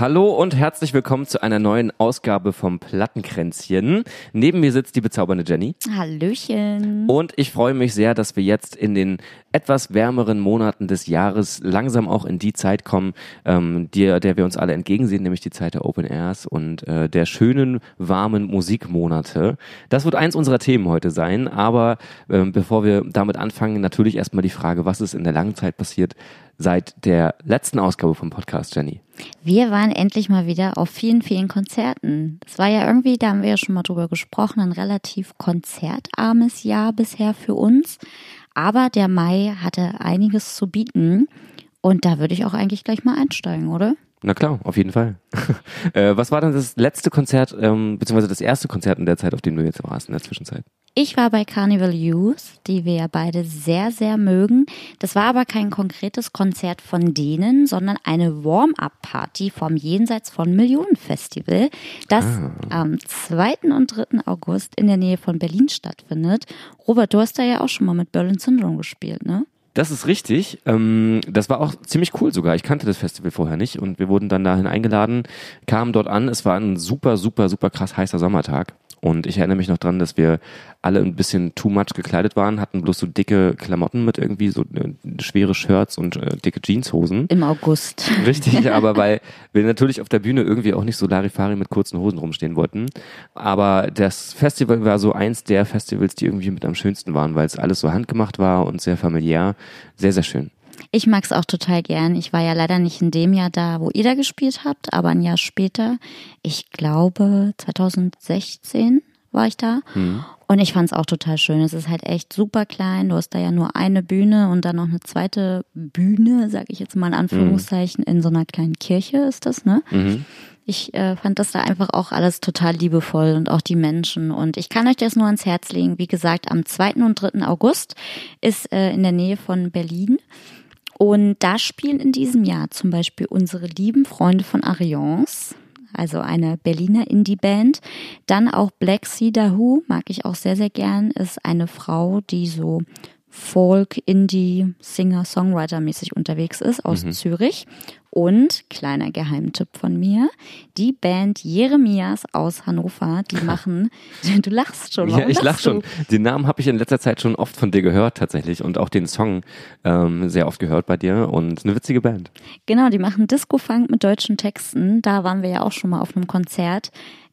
Hallo und herzlich willkommen zu einer neuen Ausgabe vom Plattenkränzchen. Neben mir sitzt die bezaubernde Jenny. Hallöchen. Und ich freue mich sehr, dass wir jetzt in den etwas wärmeren Monaten des Jahres langsam auch in die Zeit kommen, ähm, der, der wir uns alle entgegensehen, nämlich die Zeit der Open Airs und äh, der schönen, warmen Musikmonate. Das wird eins unserer Themen heute sein, aber ähm, bevor wir damit anfangen, natürlich erstmal die Frage, was ist in der langen Zeit passiert seit der letzten Ausgabe vom Podcast, Jenny? Wir waren endlich mal wieder auf vielen, vielen Konzerten. Das war ja irgendwie, da haben wir ja schon mal drüber gesprochen, ein relativ konzertarmes Jahr bisher für uns. Aber der Mai hatte einiges zu bieten. Und da würde ich auch eigentlich gleich mal einsteigen, oder? Na klar, auf jeden Fall. äh, was war denn das letzte Konzert, ähm, beziehungsweise das erste Konzert in der Zeit, auf dem du jetzt warst in der Zwischenzeit? Ich war bei Carnival Youth, die wir ja beide sehr, sehr mögen. Das war aber kein konkretes Konzert von denen, sondern eine Warm-up-Party vom Jenseits von Millionen Festival, das ah. am 2. und 3. August in der Nähe von Berlin stattfindet. Robert, du hast da ja auch schon mal mit Berlin Syndrome gespielt, ne? Das ist richtig. Ähm, das war auch ziemlich cool sogar. Ich kannte das Festival vorher nicht und wir wurden dann dahin eingeladen, kamen dort an. Es war ein super, super, super krass heißer Sommertag. Und ich erinnere mich noch dran, dass wir alle ein bisschen too much gekleidet waren, hatten bloß so dicke Klamotten mit irgendwie so äh, schwere Shirts und äh, dicke Jeanshosen. Im August. Richtig, aber weil wir natürlich auf der Bühne irgendwie auch nicht so Larifari mit kurzen Hosen rumstehen wollten. Aber das Festival war so eins der Festivals, die irgendwie mit am schönsten waren, weil es alles so handgemacht war und sehr familiär. Sehr, sehr schön. Ich mag es auch total gern. Ich war ja leider nicht in dem Jahr da, wo ihr da gespielt habt, aber ein Jahr später, ich glaube 2016 war ich da. Mhm. Und ich fand es auch total schön. Es ist halt echt super klein. Du hast da ja nur eine Bühne und dann noch eine zweite Bühne, sag ich jetzt mal in Anführungszeichen, mhm. in so einer kleinen Kirche ist das, ne? Mhm. Ich äh, fand das da einfach auch alles total liebevoll und auch die Menschen. Und ich kann euch das nur ans Herz legen. Wie gesagt, am 2. und 3. August ist äh, in der Nähe von Berlin. Und da spielen in diesem Jahr zum Beispiel unsere lieben Freunde von Ariance, also eine Berliner Indie-Band. Dann auch Black Cedar Who, mag ich auch sehr, sehr gern, ist eine Frau, die so Folk, Indie, Singer, Songwriter mäßig unterwegs ist aus mhm. Zürich. Und, kleiner Geheimtipp von mir, die Band Jeremias aus Hannover, die machen, du lachst schon. Ja, ich lach schon. Den Namen habe ich in letzter Zeit schon oft von dir gehört tatsächlich und auch den Song ähm, sehr oft gehört bei dir und eine witzige Band. Genau, die machen Disco-Funk mit deutschen Texten. Da waren wir ja auch schon mal auf einem Konzert.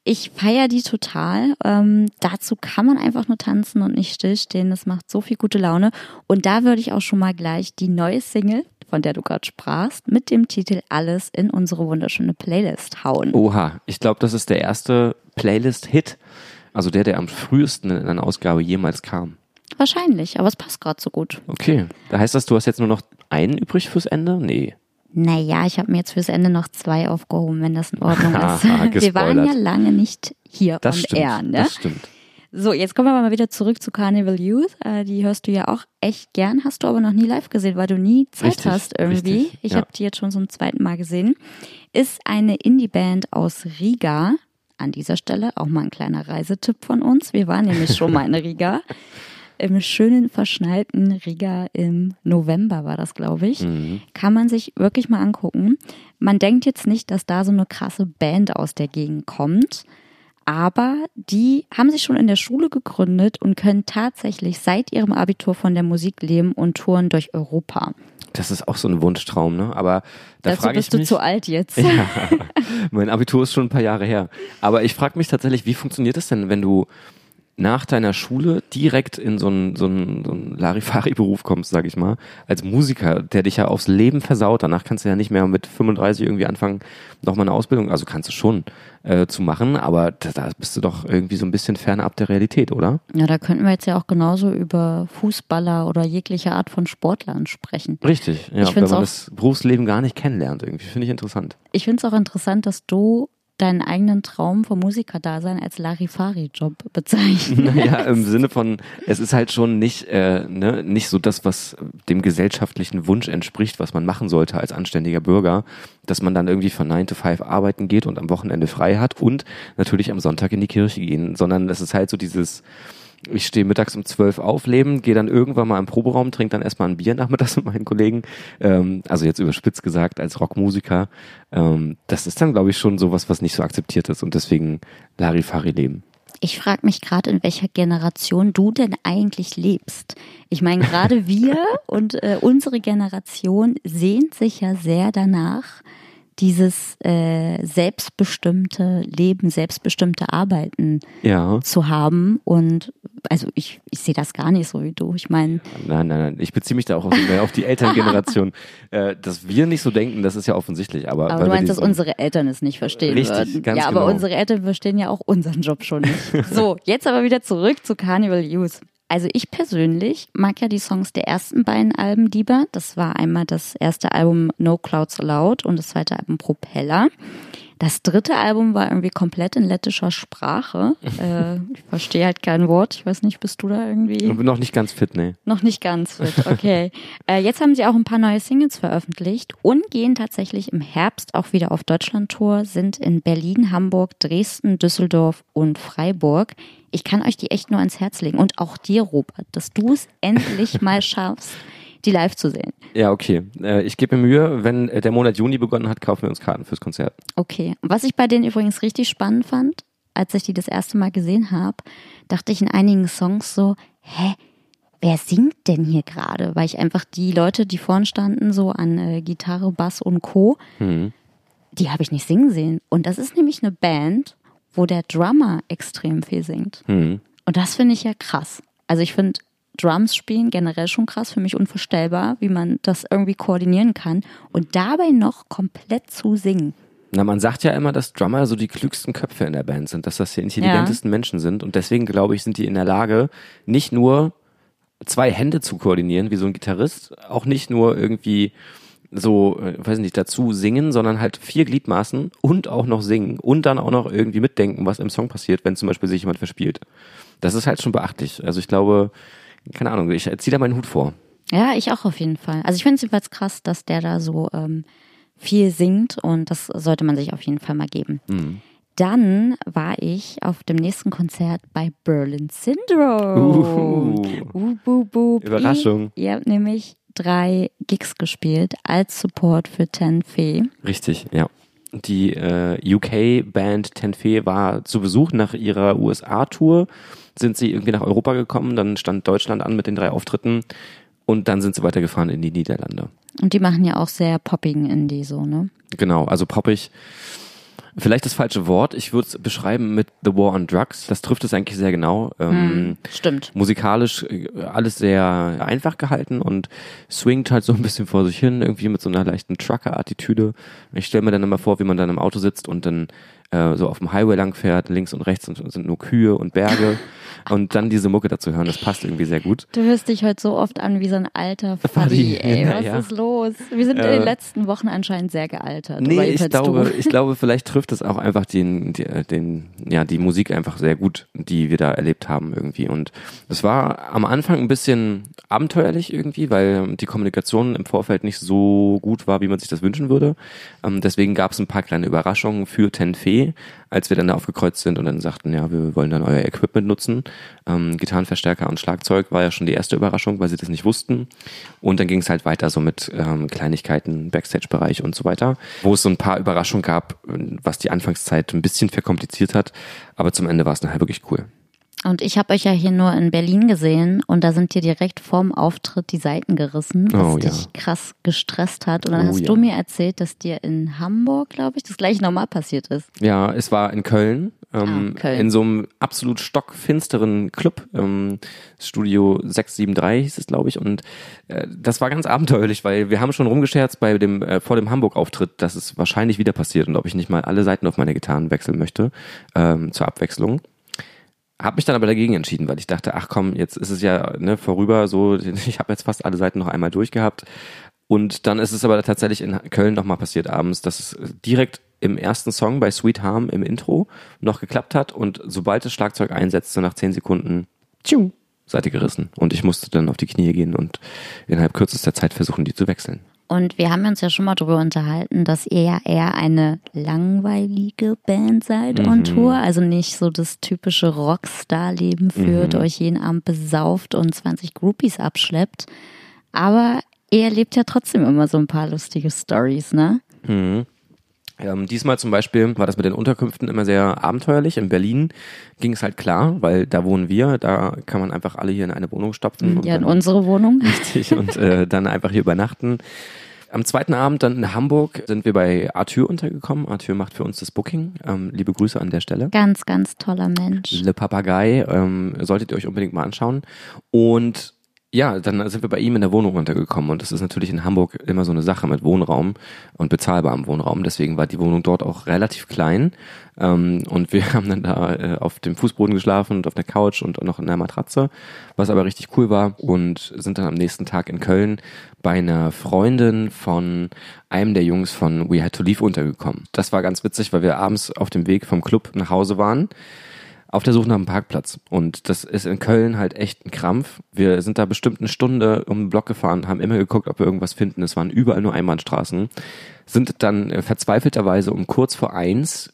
Ich feiere die total. Ähm, dazu kann man einfach nur tanzen und nicht stillstehen. Das macht so viel gute Laune. Und da würde ich auch schon mal gleich die neue Single, von der du gerade sprachst, mit dem Titel Alles in unsere wunderschöne Playlist hauen. Oha, ich glaube, das ist der erste Playlist-Hit. Also der, der am frühesten in einer Ausgabe jemals kam. Wahrscheinlich, aber es passt gerade so gut. Okay. Da heißt das, du hast jetzt nur noch einen übrig fürs Ende? Nee. Naja, ich habe mir jetzt fürs Ende noch zwei aufgehoben, wenn das in Ordnung ist. wir waren ja lange nicht hier das on stimmt, air. Ne? Das stimmt. So, jetzt kommen wir mal wieder zurück zu Carnival Youth. Äh, die hörst du ja auch echt gern, hast du aber noch nie live gesehen, weil du nie Zeit richtig, hast irgendwie. Richtig, ich ja. habe die jetzt schon zum zweiten Mal gesehen. Ist eine Indie-Band aus Riga. An dieser Stelle auch mal ein kleiner Reisetipp von uns. Wir waren nämlich schon mal in Riga. im schönen verschneiten Riga im November war das, glaube ich. Mhm. Kann man sich wirklich mal angucken. Man denkt jetzt nicht, dass da so eine krasse Band aus der Gegend kommt. Aber die haben sich schon in der Schule gegründet und können tatsächlich seit ihrem Abitur von der Musik leben und touren durch Europa. Das ist auch so ein Wunschtraum, ne? Aber da frage ich mich. bist du zu alt jetzt. Ja, mein Abitur ist schon ein paar Jahre her. Aber ich frage mich tatsächlich, wie funktioniert das denn, wenn du nach deiner Schule direkt in so einen, so einen, so einen Larifari-Beruf kommst, sag ich mal, als Musiker, der dich ja aufs Leben versaut. Danach kannst du ja nicht mehr mit 35 irgendwie anfangen, nochmal eine Ausbildung, also kannst du schon äh, zu machen, aber da, da bist du doch irgendwie so ein bisschen fernab der Realität, oder? Ja, da könnten wir jetzt ja auch genauso über Fußballer oder jegliche Art von Sportlern sprechen. Richtig, ja, ich wenn man auch, das Berufsleben gar nicht kennenlernt, irgendwie, finde ich interessant. Ich finde es auch interessant, dass du deinen eigenen Traum vom Musikerdasein als Larifari-Job bezeichnen? Naja, im Sinne von, es ist halt schon nicht, äh, ne, nicht so das, was dem gesellschaftlichen Wunsch entspricht, was man machen sollte als anständiger Bürger, dass man dann irgendwie von 9 to 5 arbeiten geht und am Wochenende frei hat und natürlich am Sonntag in die Kirche gehen, sondern es ist halt so dieses, ich stehe mittags um zwölf auf, leben, gehe dann irgendwann mal im Proberaum, trinke dann erstmal ein Bier nachmittags mit meinen Kollegen. Ähm, also jetzt überspitzt gesagt, als Rockmusiker. Ähm, das ist dann, glaube ich, schon sowas, was nicht so akzeptiert ist und deswegen Larifari leben. Ich frage mich gerade, in welcher Generation du denn eigentlich lebst. Ich meine, gerade wir und äh, unsere Generation sehnt sich ja sehr danach, dieses äh, selbstbestimmte Leben, selbstbestimmte Arbeiten Ja. zu haben. Und also ich, ich sehe das gar nicht so wie du. Ich meine, Nein, nein, nein. Ich beziehe mich da auch auf die, auf die Elterngeneration. äh, dass wir nicht so denken, das ist ja offensichtlich. Aber, aber du meinst, dass unsere Eltern es nicht verstehen Richtig, würden. ganz ja, aber genau. unsere Eltern verstehen ja auch unseren Job schon nicht. so, jetzt aber wieder zurück zu Carnival Youth. Also ich persönlich mag ja die Songs der ersten beiden Alben lieber. Das war einmal das erste Album No Clouds Allowed und das zweite Album Propeller. Das dritte Album war irgendwie komplett in lettischer Sprache. äh, ich verstehe halt kein Wort. Ich weiß nicht, bist du da irgendwie? Ich bin noch nicht ganz fit, nee. Noch nicht ganz fit, okay. äh, jetzt haben sie auch ein paar neue Singles veröffentlicht und gehen tatsächlich im Herbst auch wieder auf Deutschland-Tour, sind in Berlin, Hamburg, Dresden, Düsseldorf und Freiburg. Ich kann euch die echt nur ans Herz legen. Und auch dir, Robert, dass du es endlich mal schaffst, die live zu sehen. Ja, okay. Äh, ich gebe mir Mühe. Wenn äh, der Monat Juni begonnen hat, kaufen wir uns Karten fürs Konzert. Okay. Was ich bei denen übrigens richtig spannend fand, als ich die das erste Mal gesehen habe, dachte ich in einigen Songs so, hä, wer singt denn hier gerade? Weil ich einfach die Leute, die vorn standen, so an äh, Gitarre, Bass und Co., die habe ich nicht singen sehen. Und das ist nämlich eine Band, wo der Drummer extrem viel singt. Hm. Und das finde ich ja krass. Also ich finde Drums spielen generell schon krass, für mich unvorstellbar, wie man das irgendwie koordinieren kann und dabei noch komplett zu singen. Na, man sagt ja immer, dass Drummer so die klügsten Köpfe in der Band sind, dass das die intelligentesten Menschen sind. Und deswegen, glaube ich, sind die in der Lage, nicht nur zwei Hände zu koordinieren, wie so ein Gitarrist, auch nicht nur irgendwie so, äh, weiß nicht, dazu singen, sondern halt vier Gliedmaßen und auch noch singen und dann auch noch irgendwie mitdenken, was im Song passiert, wenn zum Beispiel sich jemand verspielt. Das ist halt schon beachtlich. Also ich glaube, keine Ahnung, ich ziehe da meinen Hut vor. Ja, ich auch auf jeden Fall. Also ich finde es jedenfalls krass, dass der da so ähm, viel singt und das sollte man sich auf jeden Fall mal geben. Dann war ich auf dem nächsten Konzert bei Berlin Syndrome. Uh, bu, bi. Überraschung. Ihr habt nämlich drei Gigs gespielt als Support für Ten Fee. Richtig, ja. Die äh, UK-Band Tenfee war zu Besuch nach ihrer USA-Tour. Sind sie irgendwie nach Europa gekommen, dann stand Deutschland an mit den drei Auftritten und dann sind sie weitergefahren in die Niederlande. Und die machen ja auch sehr poppigen Indie so, ne? Genau, also poppig. Vielleicht das falsche Wort. Ich würde es beschreiben mit The War on Drugs. Das trifft es eigentlich sehr genau. Ähm, Stimmt. musikalisch äh, alles sehr einfach gehalten und swingt halt so ein bisschen vor sich hin, irgendwie mit so einer leichten Trucker-Attitüde. Ich stelle mir dann immer vor, wie man dann im Auto sitzt und dann äh, so auf dem Highway lang fährt, links und rechts und, sind nur Kühe und Berge und dann diese Mucke dazu hören, das passt irgendwie sehr gut. Du hörst dich heute so oft an wie so ein alter Faddy, ey. Was ja. ist los? Wir sind in Äh, den letzten Wochen anscheinend sehr gealtert. Nee, ich glaube, du. ich glaube, vielleicht trifft es auch einfach den, die- äh, den, ja, die Musik einfach sehr gut, die wir da erlebt haben irgendwie. Und es war am Anfang ein bisschen abenteuerlich irgendwie, weil die Kommunikation im Vorfeld nicht so gut war, wie man sich das wünschen würde. Ähm, deswegen gab es ein paar kleine Überraschungen für Tenfee, als wir dann da aufgekreuzt sind und dann sagten, ja, wir wollen dann euer Equipment nutzen. Ähm, Gitarrenverstärker und Schlagzeug war ja schon die erste Überraschung, weil sie das nicht wussten. Und dann ging es halt weiter so mit ähm, Kleinigkeiten, Backstage-Bereich und so weiter, wo es so ein paar Überraschungen gab, was die Anfangszeit ein bisschen verkompliziert hat. Aber zum Ende war es nachher wirklich cool. Und ich habe euch ja hier nur in Berlin gesehen und da sind dir direkt vorm Auftritt die Seiten gerissen, was Oh, ja. dich krass gestresst hat. Und dann Oh, hast ja. du mir erzählt, dass dir in Hamburg, glaube ich, das gleiche nochmal passiert ist. Ja, es war in Köln, ähm, Ah, Köln. in so einem absolut stockfinsteren Club, ähm, Studio 673 hieß es, glaube ich. Und äh, das war ganz abenteuerlich, weil wir haben schon rumgescherzt bei dem äh, vor dem Hamburg-Auftritt, dass es wahrscheinlich wieder passiert und ob ich nicht mal alle Seiten auf meine Gitarren wechseln möchte ähm, zur Abwechslung. Hab mich dann aber dagegen entschieden, weil ich dachte, ach komm, jetzt ist es ja ne, vorüber, so ich habe jetzt fast alle Seiten noch einmal durchgehabt. Und dann ist es aber tatsächlich in Köln nochmal passiert abends, dass es direkt im ersten Song bei Sweet Harm im Intro noch geklappt hat und sobald das Schlagzeug einsetzte, nach zehn Sekunden, tschiu, Seite gerissen. Und ich musste dann auf die Knie gehen und innerhalb kürzester Zeit versuchen, die zu wechseln. Und wir haben uns ja schon mal darüber unterhalten, dass ihr ja eher eine langweilige Band seid mhm. on Tour. Also nicht so das typische Rockstar-Leben führt, mhm. euch jeden Abend besauft und 20 Groupies abschleppt. Aber ihr erlebt ja trotzdem immer so ein paar lustige Stories, ne? Mhm. Ähm, diesmal zum Beispiel war das mit den Unterkünften immer sehr abenteuerlich. In Berlin ging es halt klar, weil da wohnen wir, da kann man einfach alle hier in eine Wohnung stopfen. Ja, in unsere Wohnung. Richtig, und äh, dann einfach hier übernachten. Am zweiten Abend dann in Hamburg sind wir bei Arthur untergekommen. Arthur macht für uns das Booking. Ähm, liebe Grüße an der Stelle. Ganz, ganz toller Mensch. Le Papagei, ähm, solltet ihr euch unbedingt mal anschauen. Und ja, dann sind wir bei ihm in der Wohnung untergekommen und das ist natürlich in Hamburg immer so eine Sache mit Wohnraum und bezahlbarem Wohnraum. Deswegen war die Wohnung dort auch relativ klein ähm, und wir haben dann da äh, auf dem Fußboden geschlafen und auf der Couch und noch in der Matratze, was aber richtig cool war und sind dann am nächsten Tag in Köln bei einer Freundin von einem der Jungs von We Had to Leave untergekommen. Das war ganz witzig, weil wir abends auf dem Weg vom Club nach Hause waren auf der Suche nach einem Parkplatz. Und das ist in Köln halt echt ein Krampf. Wir sind da bestimmt eine Stunde um den Block gefahren, haben immer geguckt, ob wir irgendwas finden. Es waren überall nur Einbahnstraßen. Sind dann äh, verzweifelterweise um kurz vor eins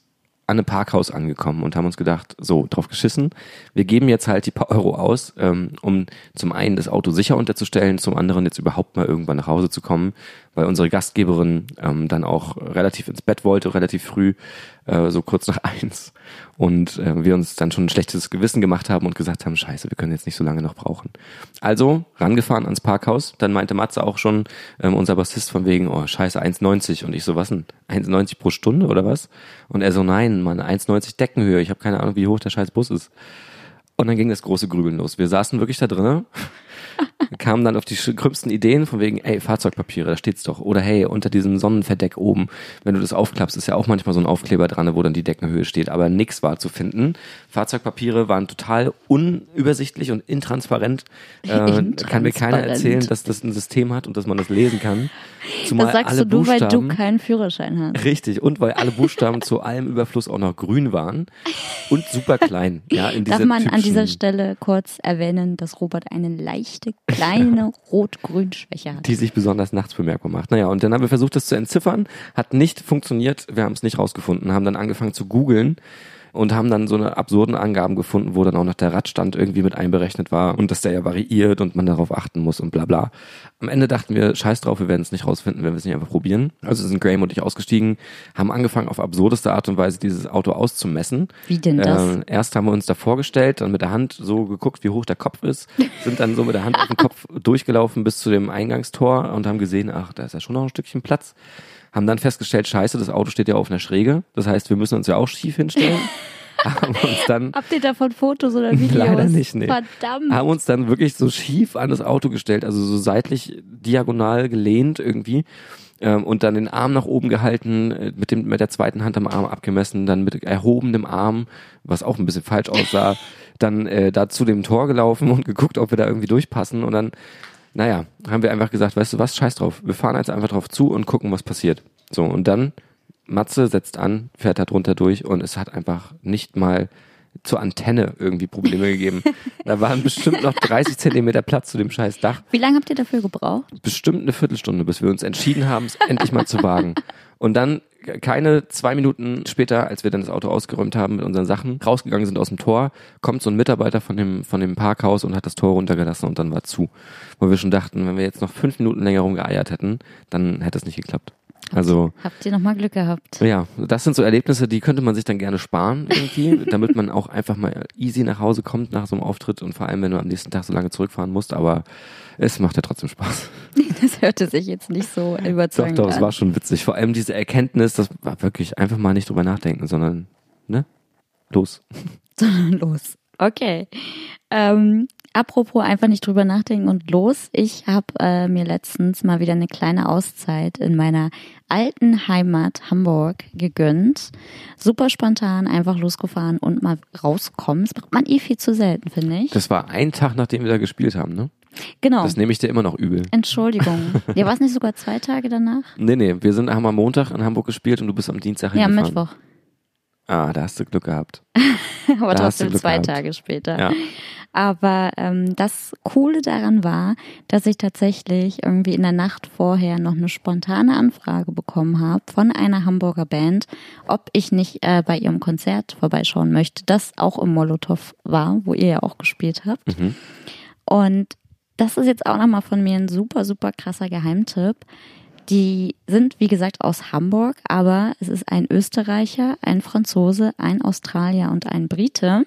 an einem Parkhaus angekommen und haben uns gedacht, so, drauf geschissen. Wir geben jetzt halt die paar Euro aus, ähm, um zum einen das Auto sicher unterzustellen, zum anderen jetzt überhaupt mal irgendwann nach Hause zu kommen, weil unsere Gastgeberin ähm, dann auch relativ ins Bett wollte, relativ früh, äh, so kurz nach eins. Und äh, wir uns dann schon ein schlechtes Gewissen gemacht haben und gesagt haben, scheiße, wir können jetzt nicht so lange noch brauchen. Also rangefahren ans Parkhaus. Dann meinte Matze auch schon, ähm, unser Bassist von wegen, oh scheiße, 1,90. Und ich so, was denn? 1,90 pro Stunde oder was? Und er so, nein, Mann, 1,90 Deckenhöhe. Ich habe keine Ahnung, wie hoch der scheiß Bus ist. Und dann ging das große Grübeln los. Wir saßen wirklich da drinnen kamen dann auf die krümmsten Ideen von wegen, ey, Fahrzeugpapiere, da steht's doch. Oder hey, unter diesem Sonnenverdeck oben, wenn du das aufklappst, ist ja auch manchmal so ein Aufkleber dran, wo dann die Deckenhöhe steht, aber nix war zu finden. Fahrzeugpapiere waren total unübersichtlich und intransparent. Äh, kann mir keiner erzählen, dass das ein System hat und dass man das lesen kann. Zumal das sagst alle du nur, weil du keinen Führerschein hast. Richtig, und weil alle Buchstaben zu allem Überfluss auch noch grün waren und super klein. Ja, in Darf man an dieser Stelle kurz erwähnen, dass Robert eine leichte kleine Rot-Grün-Schwäche hat. Die sich besonders nachts bemerkbar macht. Naja, und dann haben wir versucht, das zu entziffern. Hat nicht funktioniert. Wir haben es nicht rausgefunden. Haben dann angefangen zu googeln und haben dann so eine absurden Angaben gefunden, wo dann auch noch der Radstand irgendwie mit einberechnet war und dass der ja variiert und man darauf achten muss und bla bla. Am Ende dachten wir, scheiß drauf, wir werden es nicht rausfinden, wenn wir es nicht einfach probieren. Also sind Graham und ich ausgestiegen, haben angefangen auf absurdeste Art und Weise dieses Auto auszumessen. Wie denn das? Äh, erst haben wir uns da vorgestellt, dann mit der Hand so geguckt, wie hoch der Kopf ist, sind dann so mit der Hand auf den Kopf durchgelaufen bis zu dem Eingangstor und haben gesehen, ach, da ist ja schon noch ein Stückchen Platz haben dann festgestellt, scheiße, das Auto steht ja auf einer Schräge. Das heißt, wir müssen uns ja auch schief hinstellen. haben uns dann, Habt ihr davon Fotos oder Videos? Leider nicht, nee. Verdammt. Haben uns dann wirklich so schief an das Auto gestellt, also so seitlich diagonal gelehnt irgendwie ähm, und dann den Arm nach oben gehalten, äh, mit dem mit der zweiten Hand am Arm abgemessen, dann mit erhobenem Arm, was auch ein bisschen falsch aussah, dann äh, da zu dem Tor gelaufen und geguckt, ob wir da irgendwie durchpassen und dann naja, haben wir einfach gesagt, weißt du was, scheiß drauf. Wir fahren jetzt einfach drauf zu und gucken, was passiert. So, und dann, Matze setzt an, fährt da drunter durch und es hat einfach nicht mal zur Antenne irgendwie Probleme gegeben. Da waren bestimmt noch 30 Zentimeter Platz zu dem scheiß Dach. Wie lange habt ihr dafür gebraucht? Bestimmt eine Viertelstunde, bis wir uns entschieden haben, es endlich mal zu wagen. Und dann keine zwei Minuten später, als wir dann das Auto ausgeräumt haben mit unseren Sachen, rausgegangen sind aus dem Tor, kommt so ein Mitarbeiter von dem, von dem Parkhaus und hat das Tor runtergelassen und dann war zu. Wo wir schon dachten, wenn wir jetzt noch fünf Minuten länger rumgeeiert hätten, dann hätte es nicht geklappt. Also habt ihr nochmal Glück gehabt? Ja, das sind so Erlebnisse, die könnte man sich dann gerne sparen irgendwie, damit man auch einfach mal easy nach Hause kommt nach so einem Auftritt und vor allem, wenn du am nächsten Tag so lange zurückfahren musst. Aber es macht ja trotzdem Spaß. Das hörte sich jetzt nicht so überzeugend an. Doch, doch, es war schon witzig. Vor allem diese Erkenntnis, das war wirklich einfach mal nicht drüber nachdenken, sondern ne, los. Sondern los. Okay. Ähm, Apropos einfach nicht drüber nachdenken und los. Ich habe äh, mir letztens mal wieder eine kleine Auszeit in meiner alten Heimat Hamburg gegönnt. Super spontan, einfach losgefahren und mal rauskommen. Das macht man eh viel zu selten, finde ich. Das war ein Tag, nachdem wir da gespielt haben, ne? Genau. Das nehme ich dir immer noch übel. Entschuldigung. Ja, war es nicht sogar zwei Tage danach? Nee, nee, wir sind, haben am Montag in Hamburg gespielt und du bist am Dienstag Ja, hingefahren. Mittwoch. Ah, da hast du Glück gehabt. Aber Da trotzdem zwei gehabt. Tage später. Ja. Aber ähm, das Coole daran war, dass ich tatsächlich irgendwie in der Nacht vorher noch eine spontane Anfrage bekommen habe von einer Hamburger Band, ob ich nicht äh, bei ihrem Konzert vorbeischauen möchte, das auch im Molotow war, wo ihr ja auch gespielt habt. Mhm. Und das ist jetzt auch nochmal von mir ein super, super krasser Geheimtipp. Die sind, wie gesagt, aus Hamburg, aber es ist ein Österreicher, ein Franzose, ein Australier und ein Brite,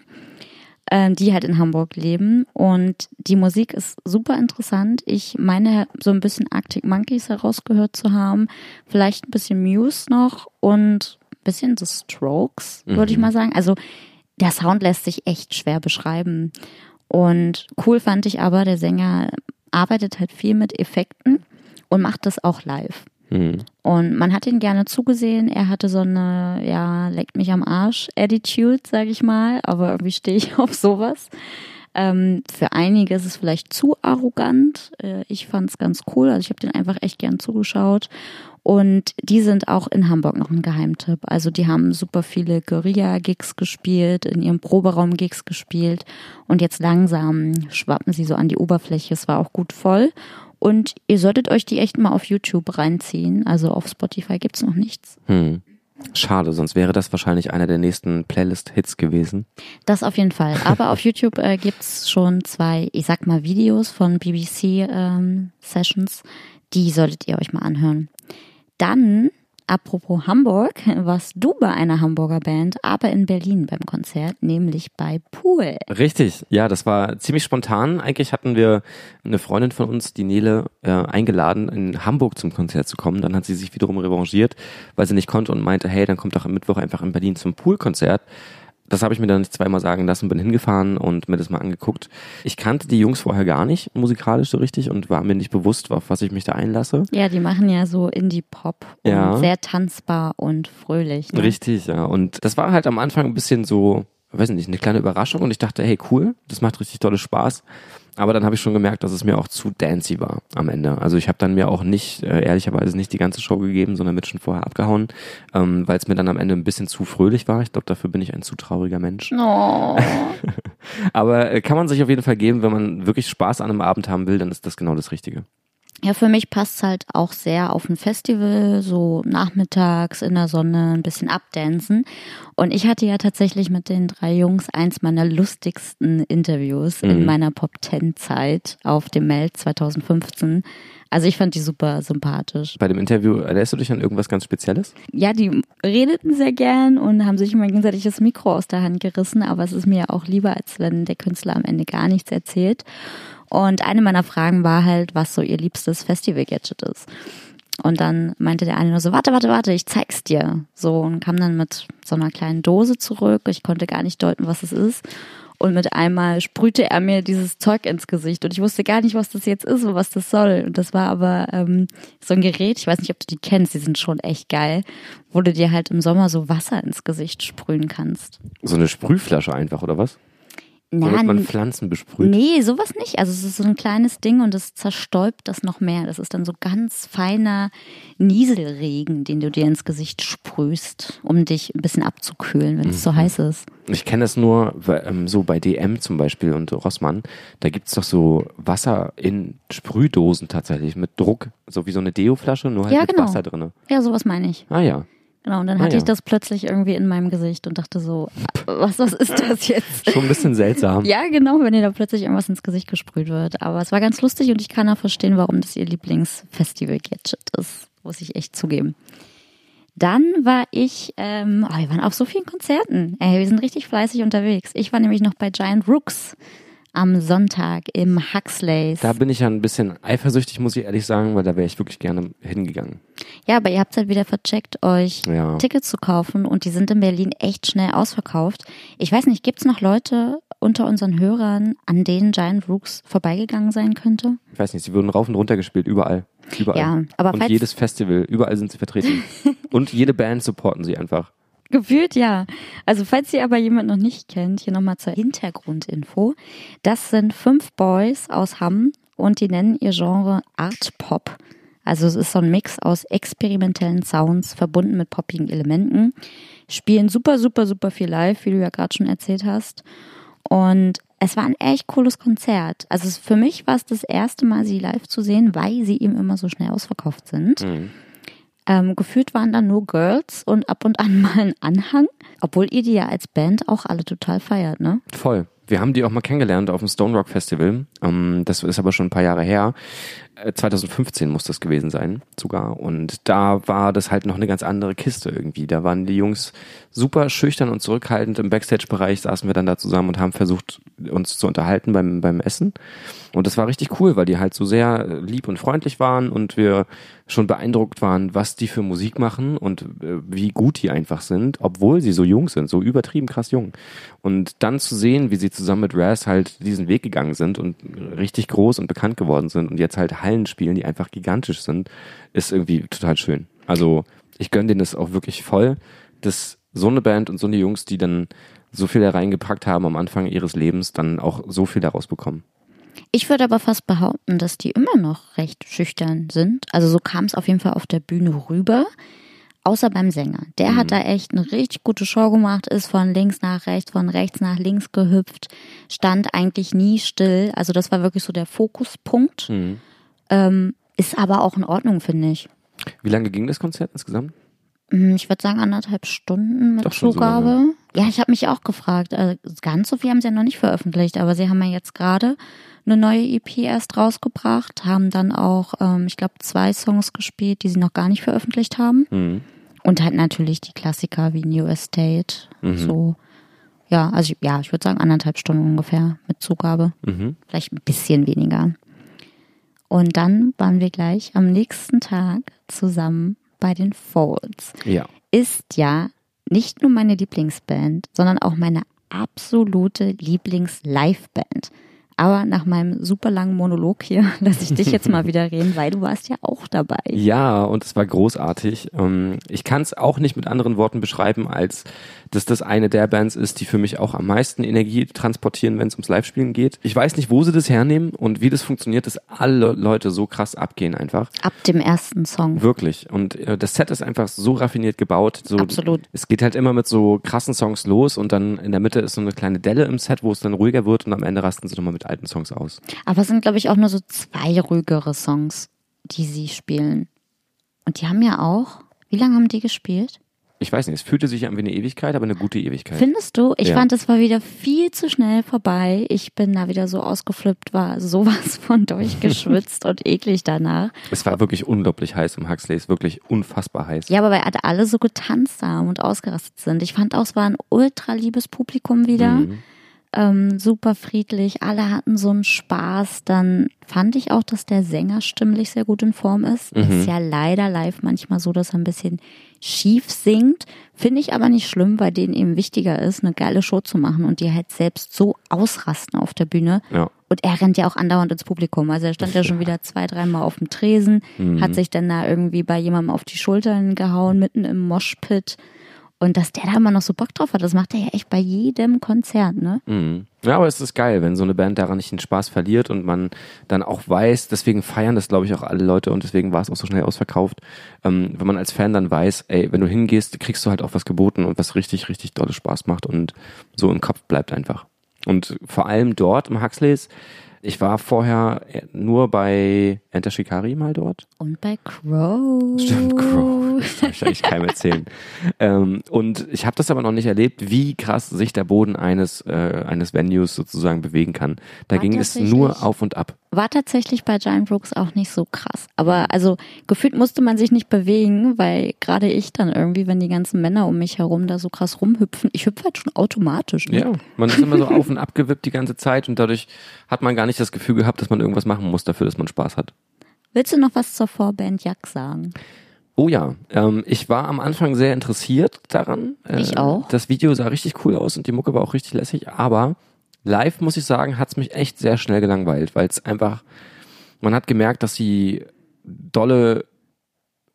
äh, die halt in Hamburg leben. Und die Musik ist super interessant. Ich meine, so ein bisschen Arctic Monkeys herausgehört zu haben, vielleicht ein bisschen Muse noch und ein bisschen The Strokes, würde ich Mhm. mal sagen. Also der Sound lässt sich echt schwer beschreiben. Und cool fand ich aber, der Sänger arbeitet halt viel mit Effekten und macht das auch live. Mhm. Und man hat ihn gerne zugesehen. Er hatte so eine, ja, leckt mich am Arsch Attitude, sage ich mal. Aber irgendwie stehe ich auf sowas. Ähm, für einige ist es vielleicht zu arrogant. Äh, ich fand es ganz cool. Also ich habe den einfach echt gern zugeschaut. Und die sind auch in Hamburg noch ein Geheimtipp. Also die haben super viele Guerilla-Gigs gespielt, in ihrem Proberaum-Gigs gespielt. Und jetzt langsam schwappen sie so an die Oberfläche. Es war auch gut voll. Und ihr solltet euch die echt mal auf YouTube reinziehen. Also auf Spotify gibt's noch nichts. Hm. Schade, sonst wäre das wahrscheinlich einer der nächsten Playlist-Hits gewesen. Das auf jeden Fall. Aber auf YouTube äh, gibt's schon zwei, ich sag mal, Videos von BBC ähm, Sessions. Die solltet ihr euch mal anhören. Dann, apropos Hamburg, warst du bei einer Hamburger Band, aber in Berlin beim Konzert, nämlich bei Pool. Richtig, ja, das war ziemlich spontan. Eigentlich hatten wir eine Freundin von uns, die Nele, äh, eingeladen, in Hamburg zum Konzert zu kommen. Dann hat sie sich wiederum revanchiert, weil sie nicht konnte und meinte, hey, dann kommt doch am Mittwoch einfach in Berlin zum Poolkonzert. Das habe ich mir dann nicht zweimal sagen lassen, bin hingefahren und mir das mal angeguckt. Ich kannte die Jungs vorher gar nicht musikalisch so richtig und war mir nicht bewusst, auf was ich mich da einlasse. Ja, die machen ja so Indie-Pop und Ja. sehr tanzbar und fröhlich. Ne? Richtig, ja. Und das war halt am Anfang ein bisschen so, weiß nicht, eine kleine Überraschung und ich dachte, hey, cool, das macht richtig tolles Spaß. Aber dann habe ich schon gemerkt, dass es mir auch zu dancy war am Ende. Also ich habe dann mir auch nicht, äh, ehrlicherweise nicht die ganze Show gegeben, sondern mit schon vorher abgehauen, ähm, weil es mir dann am Ende ein bisschen zu fröhlich war. Ich glaube, dafür bin ich ein zu trauriger Mensch. Oh. Aber äh, kann man sich auf jeden Fall geben, wenn man wirklich Spaß an einem Abend haben will, dann ist das genau das Richtige. Ja, für mich passt halt auch sehr auf ein Festival, so nachmittags in der Sonne ein bisschen abdancen. Und ich hatte ja tatsächlich mit den drei Jungs eins meiner lustigsten Interviews in Mhm. meiner Pop 10 Zeit auf dem Meld 2015. Also ich fand die super sympathisch. Bei dem Interview erinnerst du dich an irgendwas ganz Spezielles? Ja, die redeten sehr gern und haben sich immer gegenseitig das Mikro aus der Hand gerissen, aber es ist mir ja auch lieber, als wenn der Künstler am Ende gar nichts erzählt. Und eine meiner Fragen war halt, was so ihr liebstes Festival-Gadget ist. Und dann meinte der eine nur so, warte, warte, warte, ich zeig's dir. So, und kam dann mit so einer kleinen Dose zurück. Ich konnte gar nicht deuten, was es ist. Und mit einmal sprühte er mir dieses Zeug ins Gesicht. Und ich wusste gar nicht, was das jetzt ist und was das soll. Und das war aber ähm, so ein Gerät, ich weiß nicht, ob du die kennst, die sind schon echt geil, wo du dir halt im Sommer so Wasser ins Gesicht sprühen kannst. So eine Sprühflasche einfach, oder was? Womit Na, man Pflanzen besprüht. Nee, sowas nicht. Also es ist so ein kleines Ding und es zerstäubt das noch mehr. Das ist dann so ganz feiner Nieselregen, den du dir ins Gesicht sprühst, um dich ein bisschen abzukühlen, wenn es so heiß ist. Ich kenne das nur ähm, so bei DM zum Beispiel und Rossmann. Da gibt's doch so Wasser in Sprühdosen tatsächlich mit Druck. So wie so eine Deo-Flasche, nur halt Ja, mit genau. Wasser drinne. Ja, sowas meine ich. Ah ja, Genau, und dann Ah, hatte ja. ich das plötzlich irgendwie in meinem Gesicht und dachte so, was, was ist das jetzt? schon ein bisschen seltsam. Ja, genau, wenn dir da plötzlich irgendwas ins Gesicht gesprüht wird. Aber es war ganz lustig und ich kann auch verstehen, warum das ihr Lieblingsfestival-Gadget ist. Muss ich echt zugeben. Dann war ich, ähm, oh, wir waren auf so vielen Konzerten. Ey, wir sind richtig fleißig unterwegs. Ich war nämlich noch bei Giant Rooks am Sonntag im Huxleys. Da bin ich ja ein bisschen eifersüchtig, muss ich ehrlich sagen, weil da wäre ich wirklich gerne hingegangen. Ja, aber ihr habt halt wieder vercheckt, euch Ja. Tickets zu kaufen und die sind in Berlin echt schnell ausverkauft. Ich weiß nicht, gibt's noch Leute unter unseren Hörern, an denen Giant Rooks vorbeigegangen sein könnte? Ich weiß nicht, sie wurden rauf und runter gespielt, überall. Überall. Ja, aber und jedes Festival, überall sind sie vertreten. und jede Band supporten sie einfach. Gefühlt ja. Also falls ihr aber jemand noch nicht kennt, hier nochmal zur Hintergrundinfo. Das sind fünf Boys aus Hamm und die nennen ihr Genre Art Pop. Also es ist so ein Mix aus experimentellen Sounds verbunden mit poppigen Elementen. Spielen super, super, super viel live, wie du ja gerade schon erzählt hast. Und es war ein echt cooles Konzert. Also für mich war es das erste Mal, sie live zu sehen, weil sie eben immer so schnell ausverkauft sind. Mhm. Ähm, gefühlt waren da nur Girls und ab und an mal ein Anhang, obwohl ihr die ja als Band auch alle total feiert, ne? Voll. Wir haben die auch mal kennengelernt auf dem Stone Rock Festival. Ähm, das ist aber schon ein paar Jahre her. 2015 äh, muss das gewesen sein, sogar. Und da war das halt noch eine ganz andere Kiste irgendwie. Da waren die Jungs super schüchtern und zurückhaltend. Im Backstage-Bereich saßen wir dann da zusammen und haben versucht, uns zu unterhalten beim, beim Essen. Und das war richtig cool, weil die halt so sehr lieb und freundlich waren und wir schon beeindruckt waren, was die für Musik machen und äh, wie gut die einfach sind, obwohl sie so jung sind, so übertrieben krass jung. Und dann zu sehen, wie sie zusammen mit Raz halt diesen Weg gegangen sind und richtig groß und bekannt geworden sind und jetzt halt Hallen spielen, die einfach gigantisch sind, ist irgendwie total schön. Also ich gönne denen das auch wirklich voll, dass so eine Band und so eine Jungs, die dann so viel da reingepackt haben am Anfang ihres Lebens, dann auch so viel daraus bekommen. Ich würde aber fast behaupten, dass die immer noch recht schüchtern sind. Also so kam es auf jeden Fall auf der Bühne rüber. Außer beim Sänger. Der mhm. hat da echt eine richtig gute Show gemacht, ist von links nach rechts, von rechts nach links gehüpft, stand eigentlich nie still. Also das war wirklich so der Fokuspunkt. Mhm. Ähm, ist aber auch in Ordnung, finde ich. Wie lange ging das Konzert insgesamt? Hm, ich würde sagen anderthalb Stunden mit Zugabe. So ja, ich habe mich auch gefragt. Also ganz so viel haben sie ja noch nicht veröffentlicht, aber sie haben ja jetzt gerade eine neue EP erst rausgebracht, haben dann auch, ähm, ich glaube, zwei Songs gespielt, die sie noch gar nicht veröffentlicht haben. Mhm. Und halt natürlich die Klassiker wie New Estate. Mhm. So. Ja, also ja, ich würde sagen anderthalb Stunden ungefähr mit Zugabe. Mhm. Vielleicht ein bisschen weniger. Und dann waren wir gleich am nächsten Tag zusammen bei den Folds. Ja. Ist ja nicht nur meine Lieblingsband, sondern auch meine absolute Lieblings-Live-Band. Aber nach meinem super langen Monolog hier lasse ich dich jetzt mal wieder reden, weil du warst ja auch dabei. Ja, und es war großartig. Ähm, ich kann es auch nicht mit anderen Worten beschreiben, als dass das eine der Bands ist, die für mich auch am meisten Energie transportieren, wenn es ums Live-Spielen geht. Ich weiß nicht, wo sie das hernehmen und wie das funktioniert, dass alle Leute so krass abgehen einfach. Ab dem ersten Song. Wirklich. Und äh, das Set ist einfach so raffiniert gebaut. So, Absolut. Es geht halt immer mit so krassen Songs los und dann in der Mitte ist so eine kleine Delle im Set, wo es dann ruhiger wird und am Ende rasten sie nochmal mit alten Songs aus. Aber es sind, glaube ich, auch nur so zwei ruhigere Songs, die sie spielen. Und die haben ja auch, wie lange haben die gespielt? Ich weiß nicht, es fühlte sich an wie eine Ewigkeit, aber eine gute Ewigkeit. Findest du? Ich ja. fand, es war wieder viel zu schnell vorbei. Ich bin da wieder so ausgeflippt, war sowas von durchgeschwitzt und eklig danach. Es war wirklich unglaublich heiß im Huxleys, wirklich unfassbar heiß. Ja, aber weil alle so getanzt haben und ausgerastet sind. Ich fand auch, es war ein ultra liebes Publikum wieder. Mhm ähm, super friedlich, alle hatten so einen Spaß. Dann fand ich auch, dass der Sänger stimmlich sehr gut in Form ist. Mhm. Ist ja leider live manchmal so, dass er ein bisschen schief singt. Finde ich aber nicht schlimm, weil denen eben wichtiger ist, eine geile Show zu machen und die halt selbst so ausrasten auf der Bühne. Ja. Und er rennt ja auch andauernd ins Publikum. Also er stand ja schon wieder zwei, dreimal auf dem Tresen, mhm. hat sich dann da irgendwie bei jemandem auf die Schultern gehauen, mitten im Moshpit. Und dass der da immer noch so Bock drauf hat, das macht er ja echt bei jedem Konzert, ne? Mhm. Ja, aber es ist geil, wenn so eine Band daran nicht den Spaß verliert und man dann auch weiß, deswegen feiern das, glaube ich, auch alle Leute und deswegen war es auch so schnell ausverkauft. Ähm, wenn man als Fan dann weiß, ey, wenn du hingehst, kriegst du halt auch was geboten und was richtig, richtig dolle Spaß macht und so im Kopf bleibt einfach. Und vor allem dort im Huxleys, ich war vorher nur bei Enter Shikari mal dort. Und bei Crow. Stimmt, Crow. Das kann ich eigentlich keinem erzählen. ähm, und ich habe das aber noch nicht erlebt, wie krass sich der Boden eines, äh, eines Venues sozusagen bewegen kann. Da war ging es nur auf und ab. War tatsächlich bei Giant Brooks auch nicht so krass. Aber also gefühlt musste man sich nicht bewegen, weil gerade ich dann irgendwie, wenn die ganzen Männer um mich herum da so krass rumhüpfen, ich hüpfe halt schon automatisch. Ne? Ja, man ist immer so auf und ab gewippt die ganze Zeit und dadurch hat man gar nicht das Gefühl gehabt, dass man irgendwas machen muss dafür, dass man Spaß hat. Willst du noch was zur Vorband Jack sagen? Oh ja, ähm, ich war am Anfang sehr interessiert daran. Äh, ich auch. Das Video sah richtig cool aus und die Mucke war auch richtig lässig, aber live, muss ich sagen, hat es mich echt sehr schnell gelangweilt, weil es einfach, man hat gemerkt, dass sie dolle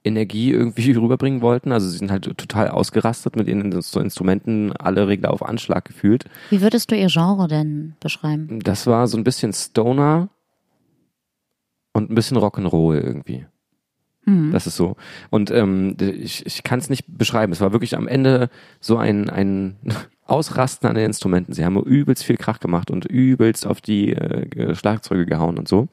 Energie irgendwie rüberbringen wollten. Also sie sind halt total ausgerastet mit ihren Instrumenten, alle Regler auf Anschlag gefühlt. Wie würdest du ihr Genre denn beschreiben? Das war so ein bisschen Stoner, und ein bisschen Rock'n'Roll irgendwie. Mhm. Das ist so. Und ähm, ich, ich kann es nicht beschreiben. Es war wirklich am Ende so ein, ein Ausrasten an den Instrumenten. Sie haben übelst viel Krach gemacht und übelst auf die äh, Schlagzeuge gehauen und so.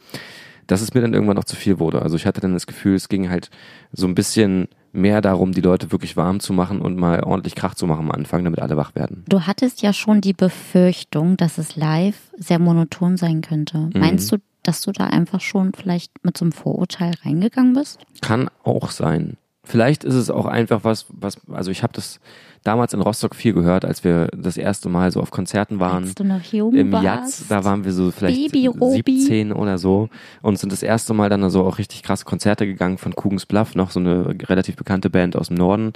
Dass es mir dann irgendwann noch zu viel wurde. Also ich hatte dann das Gefühl, es ging halt so ein bisschen mehr darum, die Leute wirklich warm zu machen und mal ordentlich Krach zu machen am Anfang, damit alle wach werden. Du hattest ja schon die Befürchtung, dass es live sehr monoton sein könnte. Mhm. Meinst du, dass du da einfach schon vielleicht mit so einem Vorurteil reingegangen bist? Kann auch sein. Vielleicht ist es auch einfach was, was, also ich habe das damals in Rostock viel gehört, als wir das erste Mal so auf Konzerten waren. Als du noch jung Im? Jatz, da waren wir so vielleicht Baby Robi. 17 oder so und sind das erste Mal dann so auch richtig krasse Konzerte gegangen von Kugens Bluff, noch so eine relativ bekannte Band aus dem Norden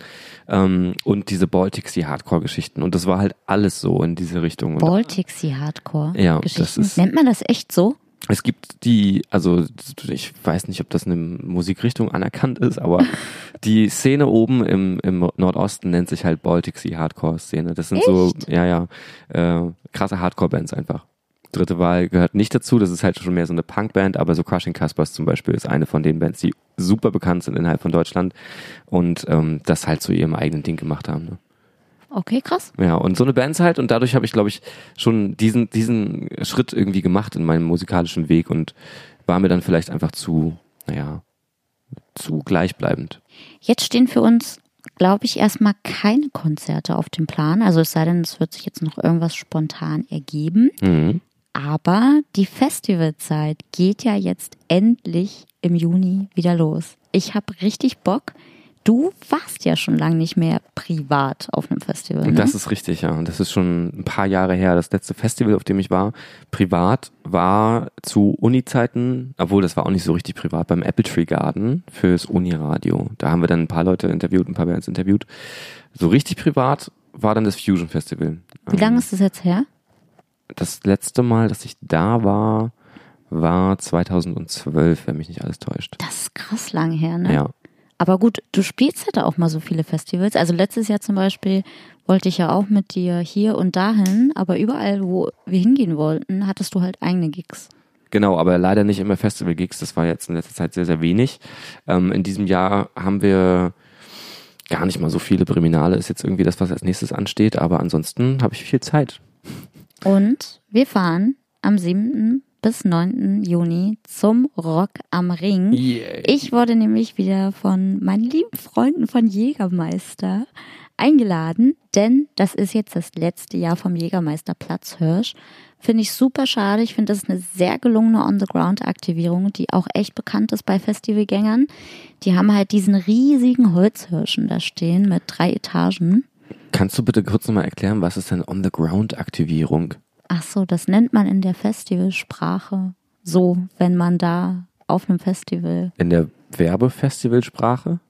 ähm, und diese Baltic Sea Hardcore Geschichten und das war halt alles so in diese Richtung. Und Baltic Sea Hardcore Ja, das ist- Nennt man das echt so? Es gibt die, also ich weiß nicht, ob das eine Musikrichtung anerkannt ist, aber die Szene oben im, im Nordosten nennt sich halt Baltic Sea Hardcore Szene. Das sind so, ja, ja, äh, krasse Hardcore-Bands einfach. Dritte Wahl gehört nicht dazu, das ist halt schon mehr so eine Punkband, aber so Crushing Caspers zum Beispiel ist eine von den Bands, die super bekannt sind innerhalb von Deutschland und ähm, das halt zu ihrem eigenen Ding gemacht haben. Ne? Okay, krass. Ja, und so eine Bands halt und dadurch habe ich, glaube ich, schon diesen, diesen Schritt irgendwie gemacht in meinem musikalischen Weg und war mir dann vielleicht einfach zu, naja, zu gleichbleibend. Jetzt stehen für uns, glaube ich, erstmal keine Konzerte auf dem Plan. Also es sei denn, es wird sich jetzt noch irgendwas spontan ergeben. Mhm. Aber die Festivalzeit geht ja jetzt endlich im Juni wieder los. Ich habe richtig Bock. Du warst ja schon lange nicht mehr privat auf einem Festival. Ne? Das ist richtig, ja. Und das ist schon ein paar Jahre her. Das letzte Festival, auf dem ich war, privat, war zu Uni-Zeiten, obwohl das war auch nicht so richtig privat, beim Apple Tree Garden fürs Uni-Radio. Da haben wir dann ein paar Leute interviewt, ein paar Bands interviewt. So richtig privat war dann das Fusion Festival. Wie lange ist das jetzt her? Das letzte Mal, dass ich da war, war 2012, wenn mich nicht alles täuscht. Das ist krass lang her, ne? Ja. Aber gut, du spielst halt auch mal so viele Festivals. Also letztes Jahr zum Beispiel wollte ich ja auch mit dir hier und dahin, aber überall, wo wir hingehen wollten, hattest du halt eigene Gigs. Genau, aber leider nicht immer Festival-Gigs. Das war jetzt in letzter Zeit sehr, sehr wenig. Ähm, in diesem Jahr haben wir gar nicht mal so viele. Briminale ist jetzt irgendwie das, was als nächstes ansteht, aber ansonsten habe ich viel Zeit. Und wir fahren am 7. bis 9. Juni zum Rock am Ring. Yeah. Ich wurde nämlich wieder von meinen lieben Freunden von Jägermeister eingeladen, denn das ist jetzt das letzte Jahr vom Jägermeister Platzhirsch. Finde ich super schade. Ich finde, das ist eine sehr gelungene On-the-Ground-Aktivierung, die auch echt bekannt ist bei Festivalgängern. Die haben halt diesen riesigen Holzhirschen da stehen mit drei Etagen. Kannst du bitte kurz nochmal erklären, was ist denn On-the-Ground-Aktivierung? Ach so, das nennt man in der Festivalsprache so, wenn man da auf einem Festival In der Werbefestivalsprache?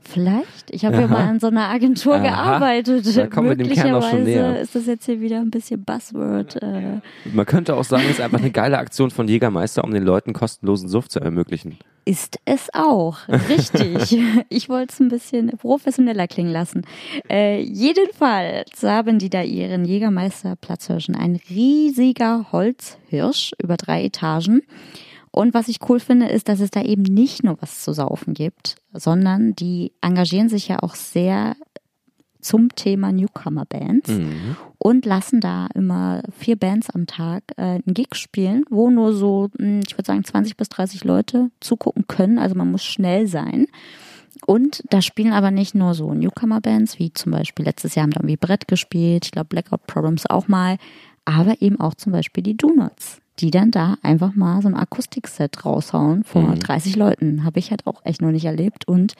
Vielleicht. Ich habe ja mal in so einer Agentur Aha. gearbeitet. Da kommen wir dem Kern auch schon Möglicherweise näher. ist das jetzt hier wieder ein bisschen Buzzword. Äh, Man könnte auch sagen, es ist einfach eine geile Aktion von Jägermeister, um den Leuten kostenlosen Suff zu ermöglichen. ist es auch. Richtig. ich wollte es ein bisschen professioneller klingen lassen. Äh, jedenfalls haben die da ihren Jägermeister Platzhirschen. Ein riesiger Holzhirsch über drei Etagen. Und was ich cool finde, ist, dass es da eben nicht nur was zu saufen gibt, sondern die engagieren sich ja auch sehr zum Thema Newcomer-Bands Mhm. und lassen da immer vier Bands am Tag äh, einen Gig spielen, wo nur so, mh, ich würde sagen, 20 bis 30 Leute zugucken können. Also man muss schnell sein. Und da spielen aber nicht nur so Newcomer-Bands, wie zum Beispiel letztes Jahr haben da irgendwie Brett gespielt, ich glaube Blackout Problems auch mal, aber eben auch zum Beispiel die Donuts, die dann da einfach mal so ein Akustikset raushauen vor Mhm. 30 Leuten. Habe ich halt auch echt noch nicht erlebt und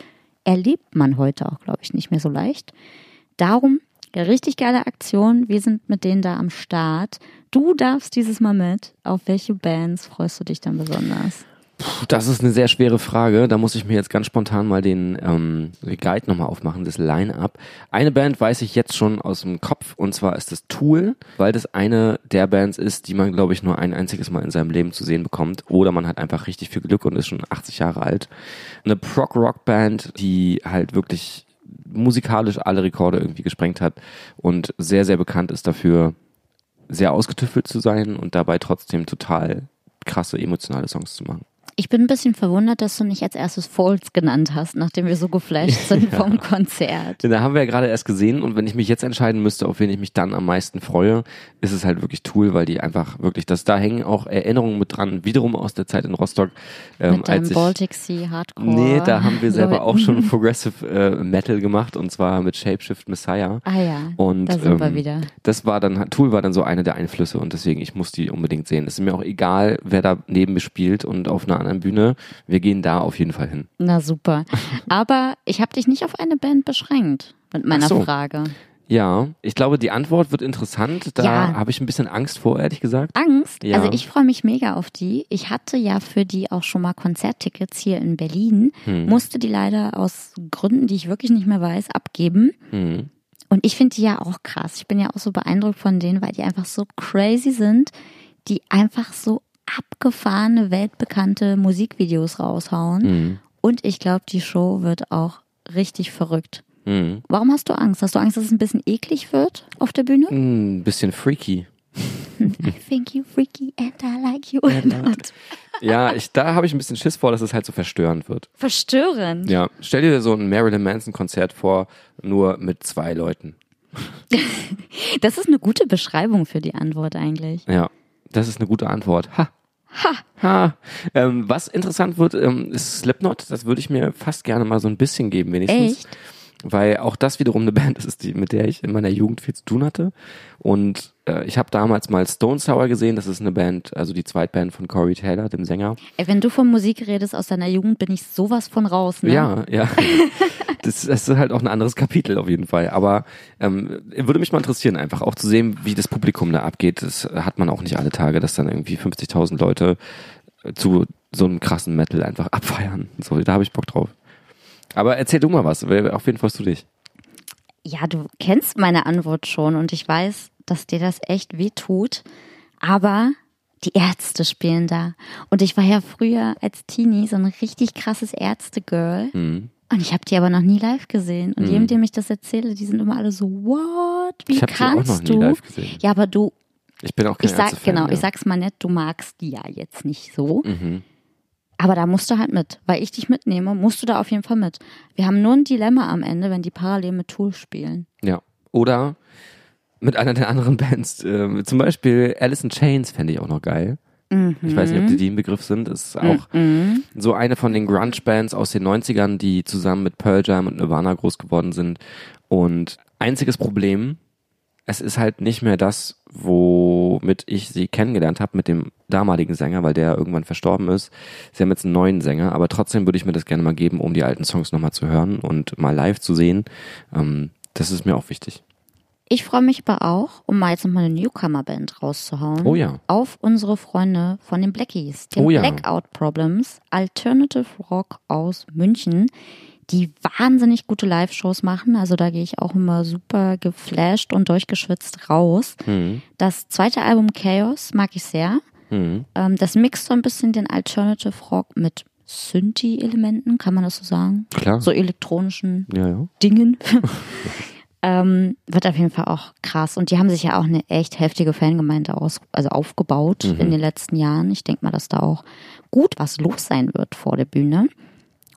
erlebt man heute auch, glaube ich, nicht mehr so leicht. Darum, eine richtig geile Aktion. Wir sind mit denen da am Start. Du darfst dieses Mal mit. Auf welche Bands freust du dich dann besonders? Puh, Das ist eine sehr schwere Frage. Da muss ich mir jetzt ganz spontan mal den ähm, Guide nochmal aufmachen, das Line-Up. Eine Band weiß ich jetzt schon aus dem Kopf und zwar ist das Tool, weil das eine der Bands ist, die man, glaube ich, nur ein einziges Mal in seinem Leben zu sehen bekommt. Oder man hat einfach richtig viel Glück und ist schon 80 Jahre alt. Eine Prog-Rock-Band, die halt wirklich musikalisch alle Rekorde irgendwie gesprengt hat und sehr, sehr bekannt ist dafür, sehr ausgetüffelt zu sein und dabei trotzdem total krasse emotionale Songs zu machen. Ich bin ein bisschen verwundert, dass du nicht als erstes Falls genannt hast, nachdem wir so geflasht sind Ja. vom Konzert. Den da haben wir ja gerade erst gesehen und wenn ich mich jetzt entscheiden müsste, auf wen ich mich dann am meisten freue, ist es halt wirklich Tool, weil die einfach wirklich, das da hängen auch Erinnerungen mit dran, wiederum aus der Zeit in Rostock, ähm, Mit als ich Baltic Sea Hardcore. Nee, da haben wir selber Leuten. auch schon Progressive äh, Metal gemacht und zwar mit Shapeshift Messiah. Ah ja, Und da sind wir ähm, wieder. das war dann, Tool war dann so eine der Einflüsse und deswegen, ich muss die unbedingt sehen. Es ist mir auch egal, wer da neben mir spielt und auf einer anderen Bühne. Wir gehen da auf jeden Fall hin. Na super. Aber ich habe dich nicht auf eine Band beschränkt mit meiner so. Frage. Ja, ich glaube, die Antwort wird interessant. Da Ja. habe ich ein bisschen Angst vor, ehrlich gesagt. Angst? Ja. Also ich freue mich mega auf die. Ich hatte ja für die auch schon mal Konzerttickets hier in Berlin, Hm. musste die leider aus Gründen, die ich wirklich nicht mehr weiß, abgeben. Hm. Und ich finde die ja auch krass. Ich bin ja auch so beeindruckt von denen, weil die einfach so crazy sind, die einfach so abgefahrene, weltbekannte Musikvideos raushauen. Hm. Und ich glaube, die Show wird auch richtig verrückt. Hm. Warum hast du Angst? Hast du Angst, dass es ein bisschen eklig wird auf der Bühne? Ein bisschen freaky. I think you freaky and I like you a lot. Ja, ich, da habe ich ein bisschen Schiss vor, dass es halt so verstörend wird. Verstörend. Ja, stell dir so ein Marilyn Manson Konzert vor, nur mit zwei Leuten. Das ist eine gute Beschreibung für die Antwort eigentlich. Ja, das ist eine gute Antwort. Ha. Ha. ha. Ähm, was interessant wird, ähm, ist Slipknot. Das würde ich mir fast gerne mal so ein bisschen geben, wenigstens. Echt? Weil auch das wiederum eine Band ist, die, mit der ich in meiner Jugend viel zu tun hatte. Und äh, ich habe damals mal Stone Sour gesehen. Das ist eine Band, also die Zweitband von Corey Taylor, dem Sänger. Ey, wenn du von Musik redest aus deiner Jugend, bin ich sowas von raus, ne? Ja, ja. Das, das ist halt auch ein anderes Kapitel auf jeden Fall. Aber ähm, würde mich mal interessieren, einfach auch zu sehen, wie das Publikum da abgeht. Das hat man auch nicht alle Tage, dass dann irgendwie 50.000 Leute äh, zu so einem krassen Metal einfach abfeiern. So, da habe ich Bock drauf. Aber erzähl du mal was. Auf wen freust du dich? Ja, du kennst meine Antwort schon und ich weiß, dass dir das echt weh tut. Aber die Ärzte spielen da. Und ich war ja früher als Teenie so ein richtig krasses Ärzte-Girl. Mhm. Und ich habe die aber noch nie live gesehen. Und jedem, dem ich das erzähle, die sind immer alle so, what? Wie Ich hab die auch kannst noch nie du? live gesehen. Ja, aber du, Ich bin auch kein ich sag, genau, ja. ich sag's mal nett, du magst die ja jetzt nicht so. Mhm. Aber da musst du halt mit. Weil ich dich mitnehme, musst du da auf jeden Fall mit. Wir haben nur ein Dilemma am Ende, wenn die parallel mit Tool spielen. Ja. Oder mit einer der anderen Bands. Äh, zum Beispiel Alice in Chains fände ich auch noch geil. Ich weiß nicht, ob die, die im Begriff sind. Ist auch Mhm. so eine von den Grunge-Bands aus den 90ern, die zusammen mit Pearl Jam und Nirvana groß geworden sind. Und einziges Problem, es ist halt nicht mehr das, womit ich sie kennengelernt habe mit dem damaligen Sänger, weil der irgendwann verstorben ist. Sie haben jetzt einen neuen Sänger, aber trotzdem würde ich mir das gerne mal geben, um die alten Songs nochmal zu hören und mal live zu sehen. Ähm, das ist mir auch wichtig. Ich freue mich aber auch, um mal jetzt nochmal eine Newcomer-Band rauszuhauen. Oh ja. Auf unsere Freunde von den Blackies. Den Oh ja. Blackout Problems, Alternative Rock aus München, die wahnsinnig gute Live-Shows machen. Also da gehe ich auch immer super geflasht und durchgeschwitzt raus. Mhm. Das zweite Album Chaos mag ich sehr. Mhm. Ähm, das mixt so ein bisschen den Alternative Rock mit Synthi-Elementen, kann man das so sagen? Klar. So elektronischen Ja, ja. Dingen. ähm, wird auf jeden Fall auch krass. Und die haben sich ja auch eine echt heftige Fangemeinde aus, also aufgebaut Mhm. in den letzten Jahren. Ich denke mal, dass da auch gut was los sein wird vor der Bühne.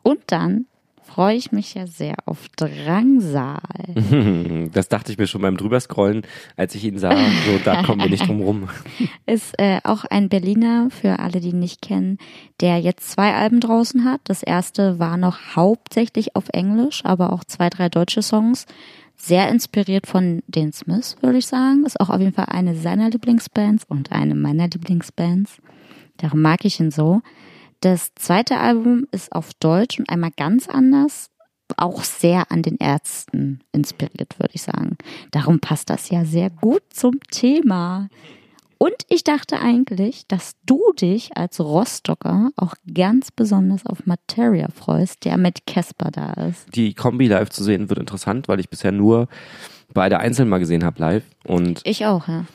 Und dann freue ich mich ja sehr auf Drangsal. Das dachte ich mir schon beim drüberscrollen, als ich ihn sah. So, da kommen wir nicht drum rum. Ist äh, auch ein Berliner, für alle, die ihn nicht kennen, der jetzt zwei Alben draußen hat. Das erste war noch hauptsächlich auf Englisch, aber auch zwei, drei deutsche Songs. Sehr inspiriert von den Smiths, würde ich sagen. Ist auch auf jeden Fall eine seiner Lieblingsbands und eine meiner Lieblingsbands. Darum mag ich ihn so. Das zweite Album ist auf Deutsch und einmal ganz anders. Auch sehr an den Ärzten inspiriert, würde ich sagen. Darum passt das ja sehr gut zum Thema. Und ich dachte eigentlich, dass du dich als Rostocker auch ganz besonders auf Materia freust, der mit Casper da ist. Die Kombi live zu sehen wird interessant, weil ich bisher nur beide einzeln mal gesehen habe live. Und Ich auch, ja.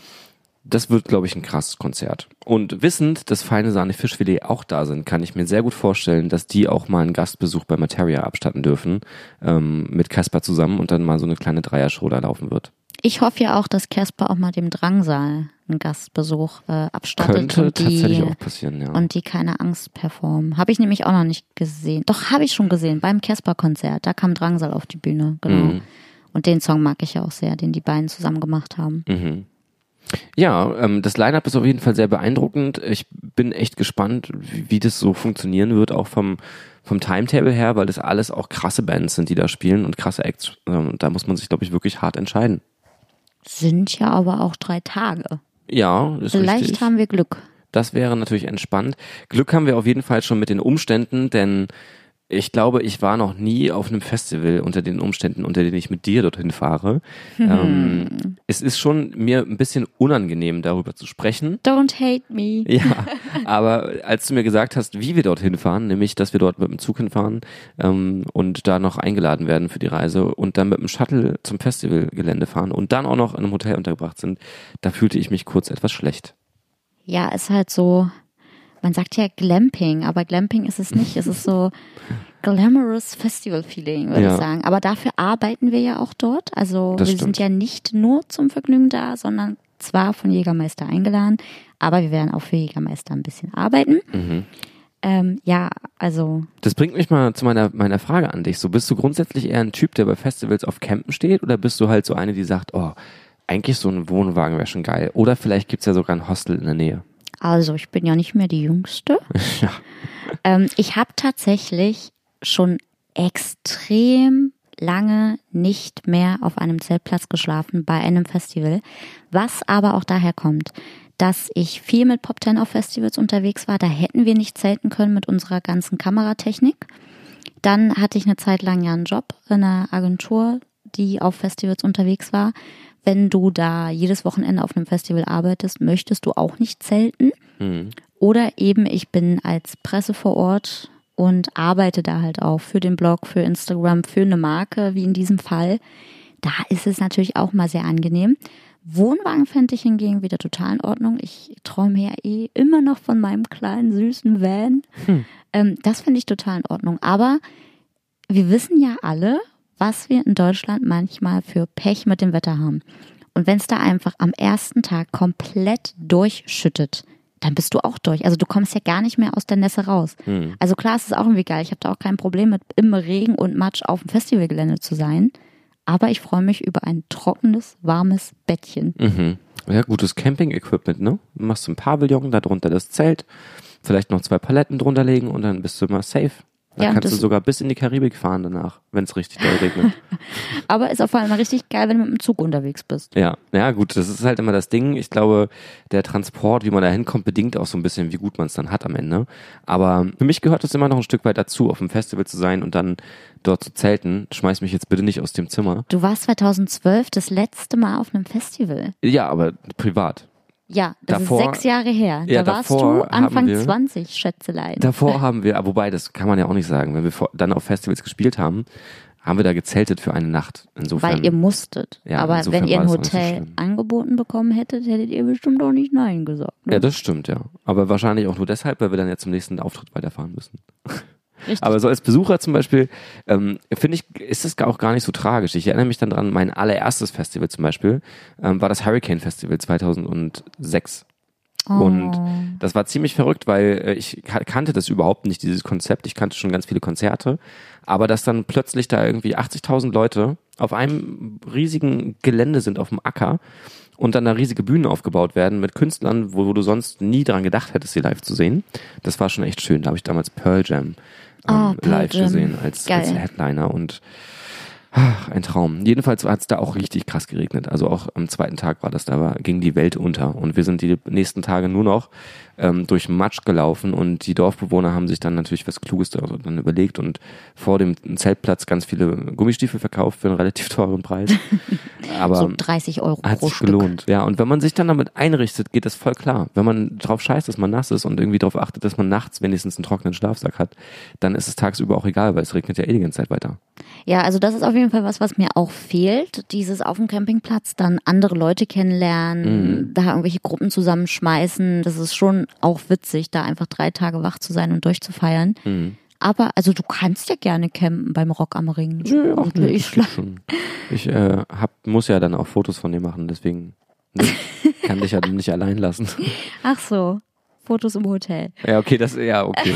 Das wird, glaube ich, ein krasses Konzert. Und wissend, dass feine Sahne Fischfilet auch da sind, kann ich mir sehr gut vorstellen, dass die auch mal einen Gastbesuch bei Materia abstatten dürfen, ähm, mit Casper zusammen und dann mal so eine kleine Dreiershow da laufen wird. Ich hoffe ja auch, dass Casper auch mal dem Drangsal einen Gastbesuch äh, abstattet Könnte und die, tatsächlich auch passieren, ja. und die keine Angst performen. Habe ich nämlich auch noch nicht gesehen. Doch, habe ich schon gesehen, beim Casper-Konzert. Da kam Drangsal auf die Bühne, genau. Mhm. Und den Song mag ich ja auch sehr, den die beiden zusammen gemacht haben. Mhm. Ja, ähm, das Line-Up ist auf jeden Fall sehr beeindruckend. Ich bin echt gespannt, wie, wie das so funktionieren wird, auch vom, vom Timetable her, weil das alles auch krasse Bands sind, die da spielen und krasse Acts. Ähm, da muss man sich, glaube ich, wirklich hart entscheiden. Sind ja aber auch drei Tage. Ja, ist Vielleicht richtig. haben wir Glück. Das wäre natürlich entspannt. Glück haben wir auf jeden Fall schon mit den Umständen, denn ich glaube, ich war noch nie auf einem Festival unter den Umständen, unter denen ich mit dir dorthin fahre. Ähm, es ist schon mir ein bisschen unangenehm, darüber zu sprechen. Don't hate me. Ja, aber als du mir gesagt hast, wie wir dorthin fahren, nämlich, dass wir dort mit dem Zug hinfahren ähm, und da noch eingeladen werden für die Reise und dann mit dem Shuttle zum Festivalgelände fahren und dann auch noch in einem Hotel untergebracht sind, da fühlte ich mich kurz etwas schlecht. Ja, ist halt so, man sagt ja Glamping, aber Glamping ist es nicht. Es ist so glamorous Festival-Feeling, würde Ja. ich sagen. Aber dafür arbeiten wir ja auch dort. Also Das wir stimmt. sind ja nicht nur zum Vergnügen da, sondern zwar von Jägermeister eingeladen, aber wir werden auch für Jägermeister ein bisschen arbeiten. Mhm. Ähm, ja, also Das bringt mich mal zu meiner, meiner Frage an dich. So, bist du grundsätzlich eher ein Typ, der bei Festivals auf Campen steht oder bist du halt so eine, die sagt, oh, eigentlich so ein Wohnwagen wäre schon geil. Oder vielleicht gibt's ja sogar ein Hostel in der Nähe. Also, ich bin ja nicht mehr die Jüngste. Ja. Ähm, ich habe tatsächlich schon extrem lange nicht mehr auf einem Zeltplatz geschlafen bei einem Festival, was aber auch daher kommt, dass ich viel mit Pop 10 auf Festivals unterwegs war. Da hätten wir nicht zelten können mit unserer ganzen Kameratechnik. Dann hatte ich eine Zeit lang ja einen Job in einer Agentur, die auf Festivals unterwegs war. Wenn du da jedes Wochenende auf einem Festival arbeitest, möchtest du auch nicht zelten. Mhm. Oder eben ich bin als Presse vor Ort und arbeite da halt auch für den Blog, für Instagram, für eine Marke, wie in diesem Fall. Da ist es natürlich auch mal sehr angenehm. Wohnwagen fände ich hingegen wieder total in Ordnung. Ich träume ja eh immer noch von meinem kleinen, süßen Van. Ähm, das finde ich total in Ordnung. Aber wir wissen ja alle, was wir in Deutschland manchmal für Pech mit dem Wetter haben. Und wenn es da einfach am ersten Tag komplett durchschüttet, dann bist du auch durch. Also du kommst ja gar nicht mehr aus der Nässe raus. Also klar, es ist auch irgendwie geil. Ich habe da auch kein Problem mit, im Regen und Matsch auf dem Festivalgelände zu sein. Aber ich freue mich über ein trockenes, warmes Bettchen. Mhm. Ja, gutes Camping-Equipment, ne? Du machst ein Pavillon, darunter das Zelt, vielleicht noch zwei Paletten drunter legen und dann bist du mal safe. Dann Ja, kannst du sogar bis in die Karibik fahren danach, wenn es richtig doll regnet. Aber ist auf jeden Fall richtig geil, wenn du mit dem Zug unterwegs bist. Ja, ja gut, das ist halt immer das Ding. Ich glaube, der Transport, wie man da hinkommt, bedingt auch so ein bisschen, wie gut man es dann hat am Ende. Aber für mich gehört es immer noch ein Stück weit dazu, auf dem Festival zu sein und dann dort zu zelten. Schmeiß mich jetzt bitte nicht aus dem Zimmer. Du warst 2012 das letzte Mal auf einem Festival. Ja, aber privat. Ja, das Davor- ist sechs Jahre her. Ja, da warst davor du Anfang wir- 20, Schätzelein. Davor haben wir, wobei, das kann man ja auch nicht sagen, wenn wir vor, dann auf Festivals gespielt haben, haben wir da gezeltet für eine Nacht. Insofern. Weil ihr musstet. Ja, Aber wenn ihr ein so Hotel schlimm. angeboten bekommen hättet, hättet ihr bestimmt auch nicht Nein gesagt. Ne? ja, das stimmt, ja. Aber wahrscheinlich auch nur deshalb, weil wir dann ja zum nächsten Auftritt weiterfahren müssen. Richtig. Aber so als Besucher zum Beispiel, ähm, finde ich, ist das auch gar nicht so tragisch. Ich erinnere mich dann dran, mein allererstes Festival zum Beispiel ähm, war das Hurricane Festival 2006. Und Oh. das war ziemlich verrückt, weil äh, ich ka- kannte das überhaupt nicht, dieses Konzept. Ich kannte schon ganz viele Konzerte. Aber dass dann plötzlich da irgendwie 80.000 Leute auf einem riesigen Gelände sind, auf dem Acker und dann da riesige Bühnen aufgebaut werden mit Künstlern, wo, wo du sonst nie dran gedacht hättest, sie live zu sehen. Das war schon echt schön. Da habe ich damals Pearl Jam ähm, Pearl live gesehen als, als Headliner und Ach, ein Traum. Jedenfalls hat es da auch richtig krass geregnet. Also auch am zweiten Tag war das, da war, ging die Welt unter. Und wir sind die nächsten Tage nur noch ähm, durch Matsch gelaufen und die Dorfbewohner haben sich dann natürlich was Kluges da dann überlegt und vor dem Zeltplatz ganz viele Gummistiefel verkauft für einen relativ teuren Preis. Aber so 30 Euro hat pro sich Stück. gelohnt. Ja, und wenn man sich dann damit einrichtet, geht das voll klar. Wenn man drauf scheißt, dass man nass ist und irgendwie darauf achtet, dass man nachts wenigstens einen trockenen Schlafsack hat, dann ist es tagsüber auch egal, weil es regnet ja eh die ganze Zeit weiter. Ja, also das ist auf jeden Fall was, was mir auch fehlt. Dieses auf dem Campingplatz dann andere Leute kennenlernen, Mhm. da irgendwelche Gruppen zusammenschmeißen. Das ist schon auch witzig, da einfach drei Tage wach zu sein und durchzufeiern. Mhm. Aber also du kannst ja gerne campen beim Rock am Ring. Ja, Will nee, ich schon. Ich äh, hab, muss ja dann auch Fotos von dir machen, deswegen ne, kann dich ja nicht allein lassen. Ach so, Fotos im Hotel. Ja, okay, das, ja, okay.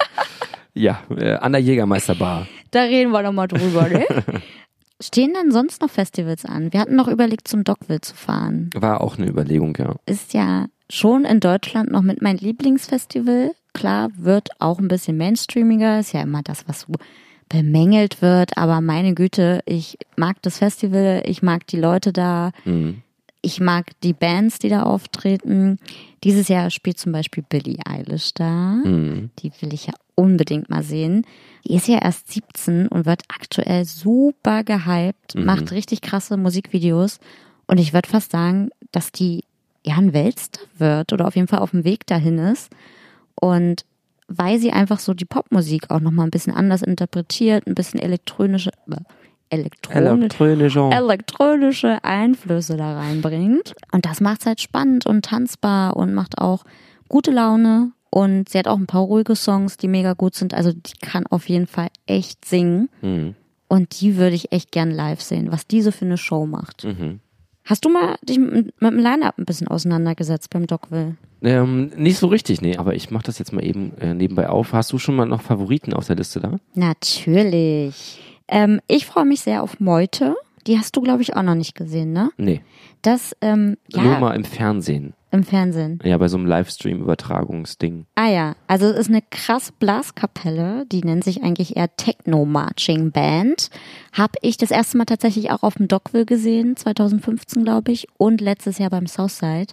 ja, äh, an der Jägermeisterbar. Da reden wir nochmal drüber, ne? Stehen denn sonst noch Festivals an? Wir hatten noch überlegt, zum Dockville zu fahren. War auch eine Überlegung, ja. Ist ja schon in Deutschland noch mit mein Lieblingsfestival. Klar, wird auch ein bisschen mainstreamiger. Ist ja immer das, was so bemängelt wird. Aber meine Güte, ich mag das Festival, ich mag die Leute da. Mhm. Ich mag die Bands, die da auftreten. Dieses Jahr spielt zum Beispiel Billie Eilish da. Mhm. Die will ich ja unbedingt mal sehen. Die ist ja erst 17 und wird aktuell super gehypt, macht richtig krasse Musikvideos. Und ich würde fast sagen, dass die ja ein Weltstar wird oder auf jeden Fall auf dem Weg dahin ist. Und weil sie einfach so die Popmusik auch nochmal ein bisschen anders interpretiert, ein bisschen elektronische, äh, elektronisch, Elektronischer. elektronische Einflüsse da reinbringt. Und das macht es halt spannend und tanzbar und macht auch gute Laune. Und sie hat auch ein paar ruhige Songs, die mega gut sind. Also die kann auf jeden Fall echt singen. Mhm. Und die würde ich echt gern live sehen, was diese für eine Show macht. Mhm. Hast du mal dich mit, mit dem Line-Up ein bisschen auseinandergesetzt beim Dockville? Ähm, nicht so richtig, nee, aber ich mach das jetzt mal eben äh, nebenbei auf. Hast du schon mal noch Favoriten auf der Liste da? Natürlich. Ähm, ich freue mich sehr auf Meute. Die hast du, glaube ich, auch noch nicht gesehen, ne? Nee, Das, ähm, ja, nur mal im Fernsehen. Im Fernsehen. Ja, bei so einem Livestream-Übertragungsding. Ah ja, also es ist eine krass Blaskapelle, die nennt sich eigentlich eher Techno Marching Band. Hab ich das erste Mal tatsächlich auch auf dem Dockville gesehen, 2015 glaube ich, und letztes Jahr beim Southside.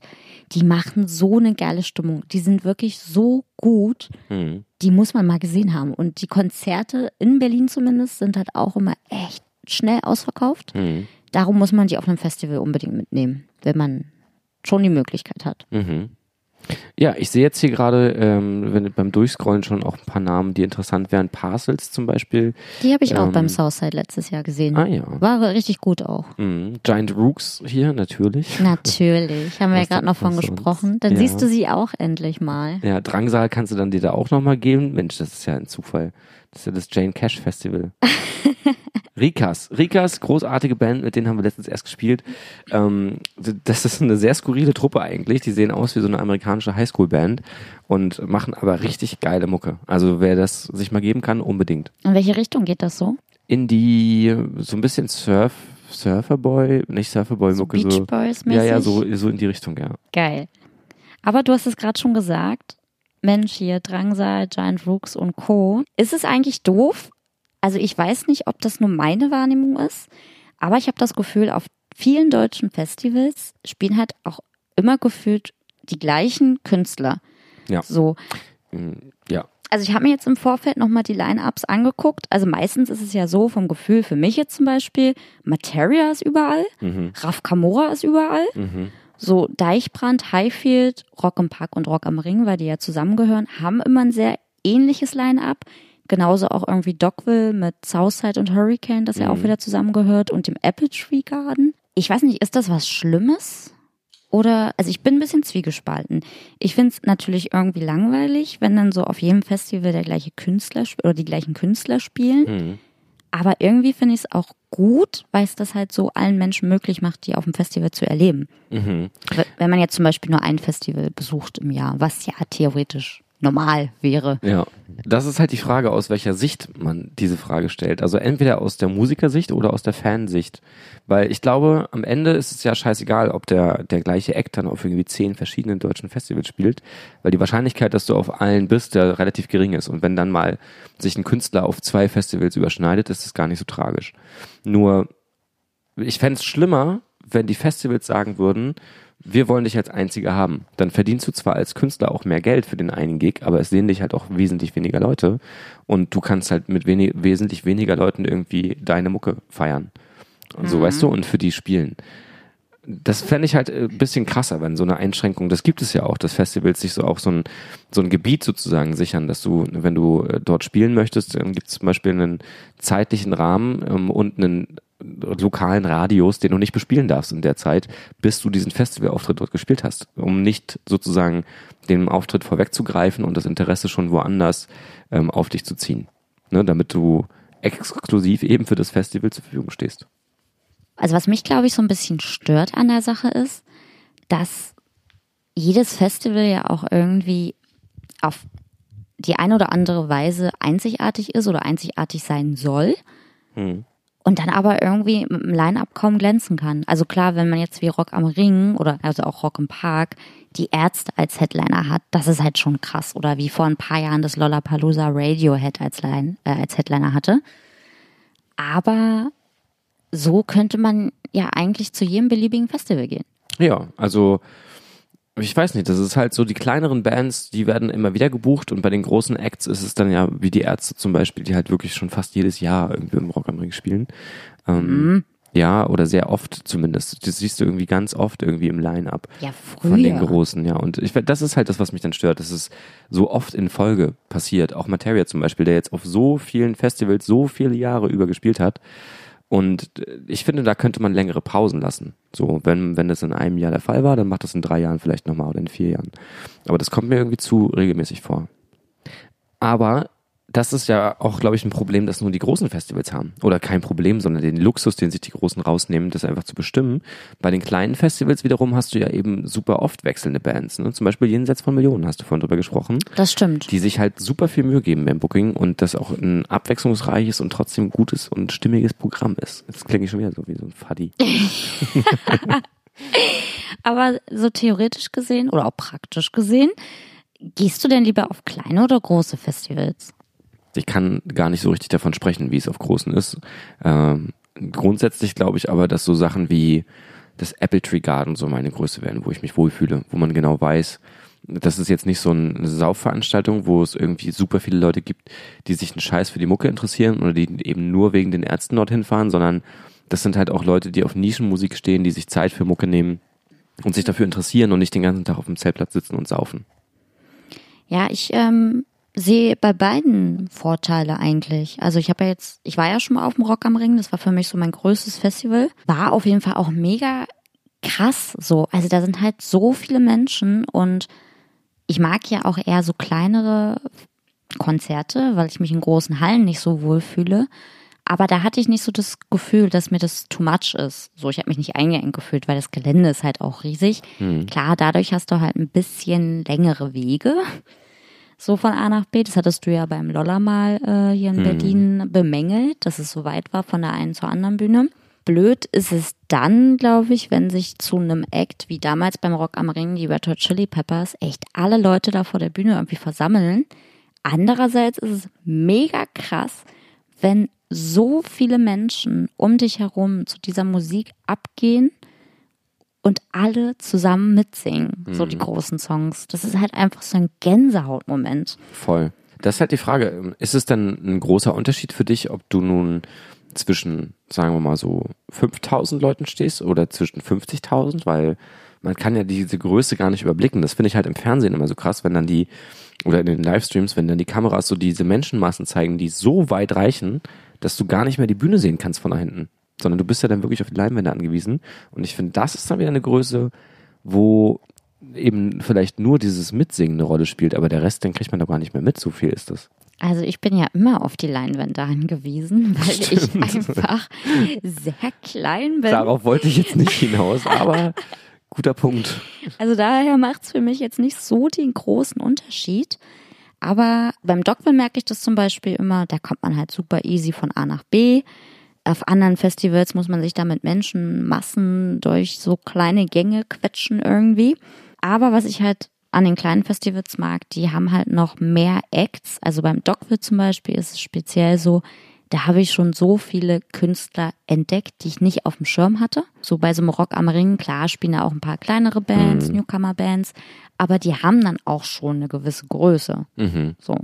Die machen so eine geile Stimmung. Die sind wirklich so gut. Mhm. Die muss man mal gesehen haben. Und die Konzerte in Berlin zumindest sind halt auch immer echt schnell ausverkauft. Mhm. Darum muss man die auf einem Festival unbedingt mitnehmen, wenn man schon die Möglichkeit hat. Mhm. Ja, ich sehe jetzt hier gerade ähm, wenn, beim Durchscrollen schon auch ein paar Namen, die interessant wären. Parcels zum Beispiel. Die habe ich auch Ähm, beim Southside letztes Jahr gesehen. Ah ja. War richtig gut auch. Mhm. Giant Rooks hier, natürlich. Natürlich, haben wir ja gerade noch von gesprochen. Dann Ja. siehst du sie auch endlich mal. Ja, Drangsal kannst du dann dir da auch nochmal geben. Mensch, das ist ja ein Zufall. Das ist ja das Jane Cash Festival. Rikas. Rikas, großartige Band, mit denen haben wir letztens erst gespielt. Ähm, das ist eine sehr skurrile Truppe eigentlich. Die sehen aus wie so eine amerikanische Highschool-Band und machen aber richtig geile Mucke. Also wer das sich mal geben kann, unbedingt. In welche Richtung geht das so? In die, so ein bisschen Surf, Surferboy, nicht Surferboy-Mucke, so. Beach Boys ja, ja, so, so in die Richtung, ja. Geil. Aber du hast es gerade schon gesagt. Mensch, hier Drangsal, Giant Rooks und Co. Ist es eigentlich doof? Also ich weiß nicht, ob das nur meine Wahrnehmung ist, aber ich habe das Gefühl, auf vielen deutschen Festivals spielen halt auch immer gefühlt die gleichen Künstler. Ja. So, Mm, Ja. also ich habe mir jetzt im Vorfeld nochmal die Line-Ups angeguckt. Also meistens ist es ja so vom Gefühl für mich jetzt zum Beispiel, Materia ist überall, Mhm. Raf Kamora ist überall. Mhm. So Deichbrand, Highfield, Rock im Park und Rock am Ring, weil die ja zusammengehören, haben immer ein sehr ähnliches Line-Up. Genauso auch irgendwie Dockville mit Southside und Hurricane, das ja auch wieder zusammengehört und dem Apple Tree Garden. Ich weiß nicht, ist das was Schlimmes? Oder, also ich bin ein bisschen zwiegespalten. Ich finde es natürlich irgendwie langweilig, wenn dann so auf jedem Festival der gleiche Künstler oder die gleichen Künstler spielen. Mhm. Aber irgendwie finde ich es auch gut, weil es das halt so allen Menschen möglich macht, die auf dem Festival zu erleben. Mhm. Wenn man jetzt zum Beispiel nur ein Festival besucht im Jahr, was ja theoretisch normal wäre. Ja, das ist halt die Frage, aus welcher Sicht man diese Frage stellt. Also entweder aus der Musikersicht oder aus der Fansicht. Weil ich glaube, am Ende ist es ja scheißegal, ob der, der gleiche Act dann auf irgendwie zehn verschiedenen deutschen Festivals spielt, weil die Wahrscheinlichkeit, dass du auf allen bist, ja relativ gering ist. Und wenn dann mal sich ein Künstler auf zwei Festivals überschneidet, ist das gar nicht so tragisch. Nur, ich fänd's schlimmer, wenn die Festivals sagen würden, wir wollen dich als Einziger haben. Dann verdienst du zwar als Künstler auch mehr Geld für den einen Gig, aber es sehen dich halt auch wesentlich weniger Leute und du kannst halt mit wenig, wesentlich weniger Leuten irgendwie deine Mucke feiern. Und so, weißt du, und für die spielen. Das fände ich halt äh, ein bisschen krasser, wenn so eine Einschränkung, das gibt es ja auch, dass Festivals sich so auch so ein, so ein Gebiet sozusagen sichern, dass du, wenn du äh, dort spielen möchtest, dann gibt es zum Beispiel einen zeitlichen Rahmen ähm, und einen lokalen Radios, den du nicht bespielen darfst in der Zeit, bis du diesen Festivalauftritt dort gespielt hast, um nicht sozusagen dem Auftritt vorwegzugreifen und das Interesse schon woanders ähm, auf dich zu ziehen, ne, damit du exklusiv eben für das Festival zur Verfügung stehst. Also was mich, glaube ich, so ein bisschen stört an der Sache ist, dass jedes Festival ja auch irgendwie auf die eine oder andere Weise einzigartig ist oder einzigartig sein soll. Hm. Und dann aber irgendwie mit dem Line-Up kaum glänzen kann. Also klar, wenn man jetzt wie Rock am Ring oder also auch Rock im Park die Ärzte als Headliner hat, das ist halt schon krass. Oder wie vor ein paar Jahren das Lollapalooza Radiohead als, Line, äh, als Headliner hatte. Aber so könnte man ja eigentlich zu jedem beliebigen Festival gehen. Ja, also ich weiß nicht, das ist halt so, die kleineren Bands, die werden immer wieder gebucht und bei den großen Acts ist es dann ja wie die Ärzte zum Beispiel, die halt wirklich schon fast jedes Jahr irgendwie im Rock am Ring spielen. Ähm, mhm. Ja, oder sehr oft zumindest. Das siehst du irgendwie ganz oft irgendwie im Line-Up. Ja, früher. Von den Großen, ja. Und ich, das ist halt das, was mich dann stört, dass es so oft in Folge passiert. Auch Materia zum Beispiel, der jetzt auf so vielen Festivals so viele Jahre über gespielt hat. Und ich finde, da könnte man längere Pausen lassen. So, wenn, wenn das in einem Jahr der Fall war, dann macht das in drei Jahren vielleicht nochmal oder in vier Jahren. Aber das kommt mir irgendwie zu regelmäßig vor. Aber das ist ja auch, glaube ich, ein Problem, das nur die großen Festivals haben. Oder kein Problem, sondern den Luxus, den sich die Großen rausnehmen, das einfach zu bestimmen. Bei den kleinen Festivals wiederum hast du ja eben super oft wechselnde Bands. Ne? Zum Beispiel Jenseits von Millionen hast du vorhin drüber gesprochen. Das stimmt. Die sich halt super viel Mühe geben beim Booking und das auch ein abwechslungsreiches und trotzdem gutes und stimmiges Programm ist. Jetzt klinge ich schon wieder so wie so ein Faddy. Aber so theoretisch gesehen oder auch praktisch gesehen, gehst du denn lieber auf kleine oder große Festivals? Ich kann gar nicht so richtig davon sprechen, wie es auf großen ist. Ähm, grundsätzlich glaube ich aber, dass so Sachen wie das Apple Tree Garden so meine Größe werden, wo ich mich wohlfühle, wo man genau weiß, das ist jetzt nicht so eine Saufveranstaltung, wo es irgendwie super viele Leute gibt, die sich einen Scheiß für die Mucke interessieren oder die eben nur wegen den Ärzten dorthin fahren, sondern das sind halt auch Leute, die auf Nischenmusik stehen, die sich Zeit für Mucke nehmen und sich dafür interessieren und nicht den ganzen Tag auf dem Zeltplatz sitzen und saufen. Ja, ich ähm, sehe bei beiden Vorteile eigentlich. Also ich habe ja jetzt, ich war ja schon mal auf dem Rock am Ring, das war für mich so mein größtes Festival. War auf jeden Fall auch mega krass so. Also da sind halt so viele Menschen und ich mag ja auch eher so kleinere Konzerte, weil ich mich in großen Hallen nicht so wohl fühle. Aber da hatte ich nicht so das Gefühl, dass mir das too much ist. So, ich habe mich nicht eingeengt gefühlt, weil das Gelände ist halt auch riesig. Hm. Klar, dadurch hast du halt ein bisschen längere Wege so von A nach B. Das hattest du ja beim Lolla mal äh, hier in mhm. Berlin bemängelt, dass es so weit war von der einen zur anderen Bühne. Blöd ist es dann, glaube ich, wenn sich zu einem Act wie damals beim Rock am Ring die Red Hot Chili Peppers echt alle Leute da vor der Bühne irgendwie versammeln. Andererseits ist es mega krass, wenn so viele Menschen um dich herum zu dieser Musik abgehen und alle zusammen mitsingen, mhm. so die mhm. großen Songs. Das ist halt einfach so ein Gänsehautmoment. Voll. Das ist halt die Frage. Ist es dann ein großer Unterschied für dich, ob du nun zwischen, sagen wir mal so, 5000 Leuten stehst oder zwischen 50.000? Weil man kann ja diese Größe gar nicht überblicken. Das finde ich halt im Fernsehen immer so krass, wenn dann die, oder in den Livestreams, wenn dann die Kameras so diese Menschenmassen zeigen, die so weit reichen, dass du gar nicht mehr die Bühne sehen kannst von da hinten sondern du bist ja dann wirklich auf die Leinwände angewiesen. Und ich finde, das ist dann wieder eine Größe, wo eben vielleicht nur dieses Mitsingen eine Rolle spielt, aber der Rest, den kriegt man doch gar nicht mehr mit, so viel ist das. Also ich bin ja immer auf die Leinwände angewiesen, weil Stimmt. ich einfach sehr klein bin. Darauf wollte ich jetzt nicht hinaus, aber guter Punkt. Also daher macht es für mich jetzt nicht so den großen Unterschied. Aber beim Dogville merke ich das zum Beispiel immer, da kommt man halt super easy von A nach B. Auf anderen Festivals muss man sich da mit Menschenmassen durch so kleine Gänge quetschen irgendwie. Aber was ich halt an den kleinen Festivals mag, die haben halt noch mehr Acts. Also beim Dogville zum Beispiel ist es speziell so, da habe ich schon so viele Künstler entdeckt, die ich nicht auf dem Schirm hatte. So bei so einem Rock am Ring, klar, spielen da auch ein paar kleinere Bands, mhm. Newcomer-Bands, aber die haben dann auch schon eine gewisse Größe. Mhm. So.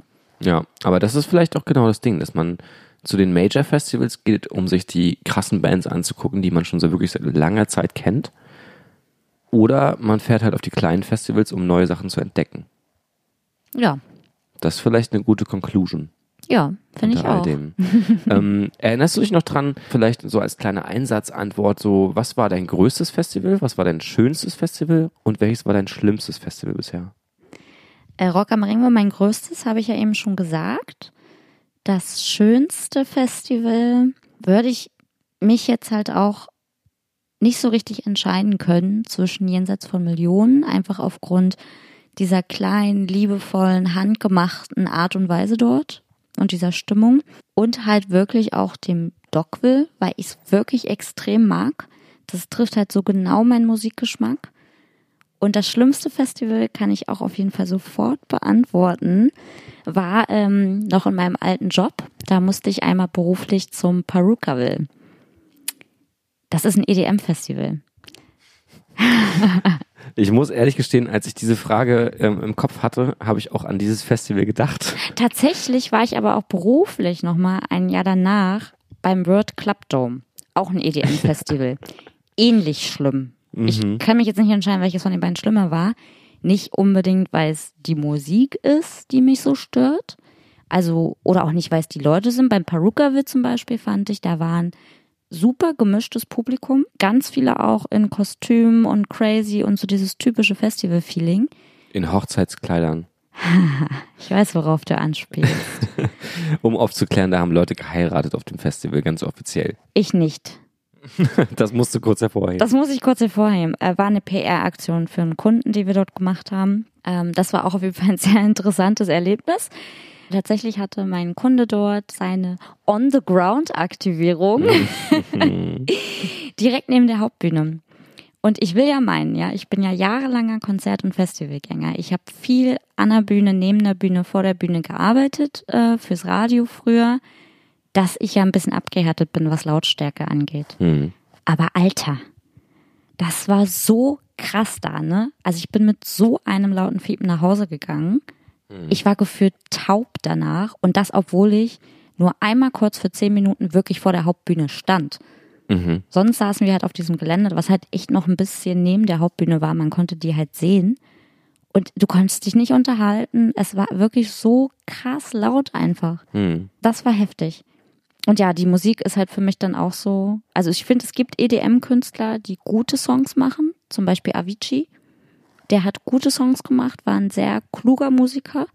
Ja, aber das ist vielleicht auch genau das Ding, dass man zu den Major Festivals geht, um sich die krassen Bands anzugucken, die man schon so wirklich seit langer Zeit kennt. Oder man fährt halt auf die kleinen Festivals, um neue Sachen zu entdecken. Ja. Das ist vielleicht eine gute Conclusion. Ja, finde ich auch. dem. ähm, erinnerst du dich noch dran, vielleicht so als kleine Einsatzantwort, so was war dein größtes Festival, was war dein schönstes Festival und welches war dein schlimmstes Festival bisher? Äh, Rock am Ring war mein größtes, habe ich ja eben schon gesagt. Das schönste Festival würde ich mich jetzt halt auch nicht so richtig entscheiden können zwischen Jenseits von Millionen, einfach aufgrund dieser kleinen, liebevollen, handgemachten Art und Weise dort und dieser Stimmung und halt wirklich auch dem Dogville, weil ich es wirklich extrem mag. Das trifft halt so genau meinen Musikgeschmack. Und das schlimmste Festival kann ich auch auf jeden Fall sofort beantworten, war ähm, noch in meinem alten Job. Da musste ich einmal beruflich zum Perukaville. Das ist ein EDM-Festival. Ich muss ehrlich gestehen, als ich diese Frage ähm, im Kopf hatte, habe ich auch an dieses Festival gedacht. Tatsächlich war ich aber auch beruflich nochmal ein Jahr danach beim World Club Dome. Auch ein EDM-Festival. Ähnlich schlimm. Ich kann mich jetzt nicht entscheiden, welches von den beiden schlimmer war. Nicht unbedingt, weil es die Musik ist, die mich so stört. Also, oder auch nicht, weil es die Leute sind. Beim Perukaville zum Beispiel fand ich, da waren super gemischtes Publikum. Ganz viele auch in Kostüm und crazy und so dieses typische Festival-Feeling. In Hochzeitskleidern. Ich weiß, worauf du anspielst. Um aufzuklären, da haben Leute geheiratet auf dem Festival, ganz offiziell. Ich nicht. Das musst du kurz hervorheben. Das muss ich kurz hervorheben. Äh, war eine PR-Aktion für einen Kunden, die wir dort gemacht haben. Ähm, das war auch auf jeden Fall ein sehr interessantes Erlebnis. Tatsächlich hatte mein Kunde dort seine On-the-Ground-Aktivierung direkt neben der Hauptbühne. Und ich will ja meinen, ja, ich bin ja jahrelanger Konzert- und Festivalgänger. Ich habe viel an der Bühne, neben der Bühne, vor der Bühne gearbeitet, äh, fürs Radio früher, dass ich ja ein bisschen abgehärtet bin, was Lautstärke angeht. Hm. Aber Alter, das war so krass da, ne? Also ich bin mit so einem lauten Fiepen nach Hause gegangen. Ich war gefühlt taub danach und das, obwohl ich nur einmal kurz für zehn Minuten wirklich vor der Hauptbühne stand. Mhm. Sonst saßen wir halt auf diesem Gelände, was halt echt noch ein bisschen neben der Hauptbühne war. Man konnte die halt sehen. Und du konntest dich nicht unterhalten. Es war wirklich so krass laut einfach. Hm. Das war heftig. Und ja, die Musik ist halt für mich dann auch so. Also ich finde, es gibt EDM-Künstler, die gute Songs machen. Zum Beispiel Avicii. Der hat gute Songs gemacht, war ein sehr kluger Musiker.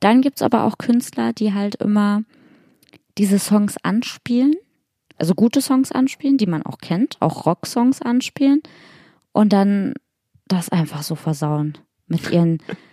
Dann gibt's aber auch Künstler, die halt immer diese Songs anspielen. Also gute Songs anspielen, die man auch kennt. Auch Rocksongs anspielen. Und dann das einfach so versauen. Mit ihren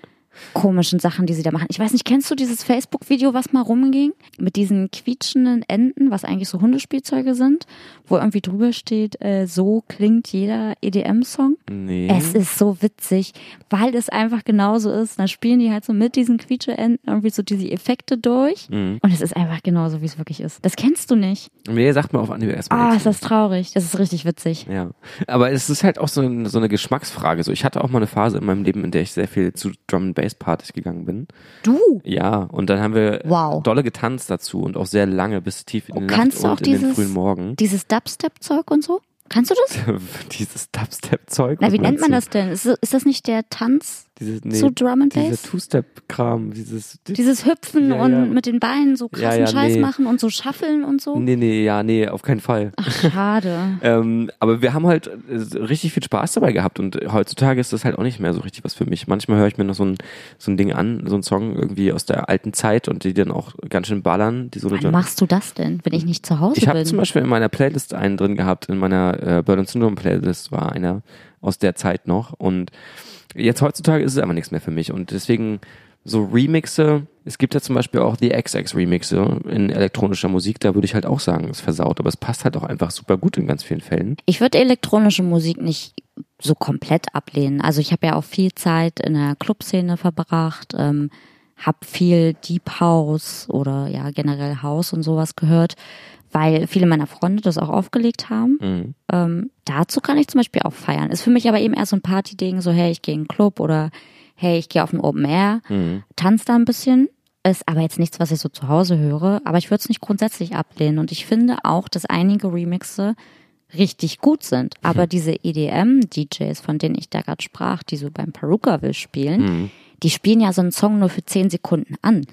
komischen Sachen, die sie da machen. Ich weiß nicht, kennst du dieses Facebook-Video, was mal rumging? Mit diesen quietschenden Enten, was eigentlich so Hundespielzeuge sind, wo irgendwie drüber steht, äh, so klingt jeder EDM-Song. Nee. Es ist so witzig, weil es einfach genauso ist. Dann spielen die halt so mit diesen Quietscheenten irgendwie so diese Effekte durch. Mhm. Und es ist einfach genauso, wie es wirklich ist. Das kennst du nicht. Nee, sagt mir auf Anhieb erstmal Ah, nichts. ist das traurig. Das ist richtig witzig. Ja, aber es ist halt auch so, ein, so eine Geschmacksfrage. So, ich hatte auch mal eine Phase in meinem Leben, in der ich sehr viel zu Drum and Bass Partys gegangen bin. Du? Ja, und dann haben wir Wow. dolle getanzt dazu und auch sehr lange bis tief in die Oh, Nacht kannst du und auch in den dieses- frühen Morgen. Dieses Dubstep-Zeug und so? Kannst du das? Dieses Dubstep-Zeug. Na, wie nennt man das denn? Ist, ist das nicht der Tanz Dieses, nee, zu Drum and dieser Bass? Two-Step-Kram, dieses. Dieses Hüpfen Ja, und ja. mit den Beinen so krassen Ja, Scheiß nee. machen und so schaffeln und so? Nee, nee, ja, nee, auf keinen Fall. Ach, schade. Ähm, aber wir haben halt äh, richtig viel Spaß dabei gehabt und heutzutage ist das halt auch nicht mehr so richtig was für mich. Manchmal höre ich mir noch so ein, so ein Ding an, so ein Song irgendwie aus der alten Zeit und die dann auch ganz schön ballern. Die so Wann machst du das denn, wenn ich nicht zu Hause ich habe bin? zum Beispiel in meiner Playlist einen drin gehabt, in meiner äh, Bird and Syndrome Playlist war einer aus der Zeit noch und jetzt heutzutage ist es einfach nichts mehr für mich und deswegen so Remixe, es gibt ja zum Beispiel auch die XX Remixe in elektronischer Musik, da würde ich halt auch sagen, es versaut, aber es passt halt auch einfach super gut in ganz vielen Fällen. Ich würde elektronische Musik nicht so komplett ablehnen. Also ich habe ja auch viel Zeit in der Clubszene verbracht, ähm, habe viel Deep House oder ja generell House und sowas gehört, weil viele meiner Freunde das auch aufgelegt haben. Mhm. Ähm, dazu kann ich zum Beispiel auch feiern. Ist für mich aber eben eher so ein Partyding, so hey, ich gehe in einen Club oder hey, ich gehe auf ein Open Air, Mhm. tanz da ein bisschen. Ist aber jetzt nichts, was ich so zu Hause höre. Aber ich würde es nicht grundsätzlich ablehnen. Und ich finde auch, dass einige Remixe richtig gut sind. Aber diese EDM-DJs, von denen ich da gerade sprach, die so beim Perukaville spielen, Mhm. die spielen ja so einen Song nur für 10 Sekunden an. Und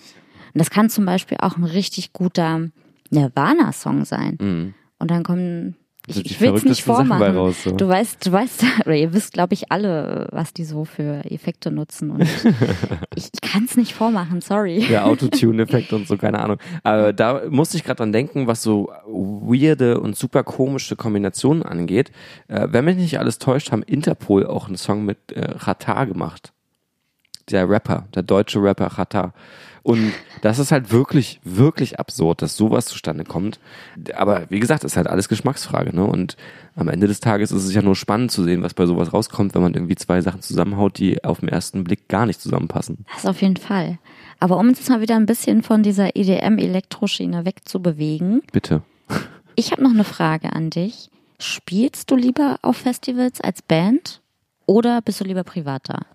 das kann zum Beispiel auch ein richtig guter Nirvana-Song sein. Mhm. Und dann kommen ich, ich will es nicht vormachen. raus, so. Du weißt, du weißt, oder ihr wisst, glaube ich, alle, was die so für Effekte nutzen. Und ich, ich kann es nicht vormachen, sorry. Der Autotune-Effekt und so, keine Ahnung. Aber da musste ich gerade dran denken, was so weirde und super komische Kombinationen angeht. Äh, wenn mich nicht alles täuscht, haben Interpol auch einen Song mit äh, Rata gemacht. Der Rapper, der deutsche Rapper Rata. Und das ist halt wirklich, wirklich absurd, dass sowas zustande kommt. Aber wie gesagt, ist halt alles Geschmacksfrage, ne? Und am Ende des Tages ist es ja nur spannend zu sehen, was bei sowas rauskommt, wenn man irgendwie zwei Sachen zusammenhaut, die auf den ersten Blick gar nicht zusammenpassen. Das auf jeden Fall. Aber um uns jetzt mal wieder ein bisschen von dieser EDM-Elektroschiene wegzubewegen, Bitte. ich habe noch eine Frage an dich. Spielst du lieber auf Festivals als Band oder bist du lieber privat da?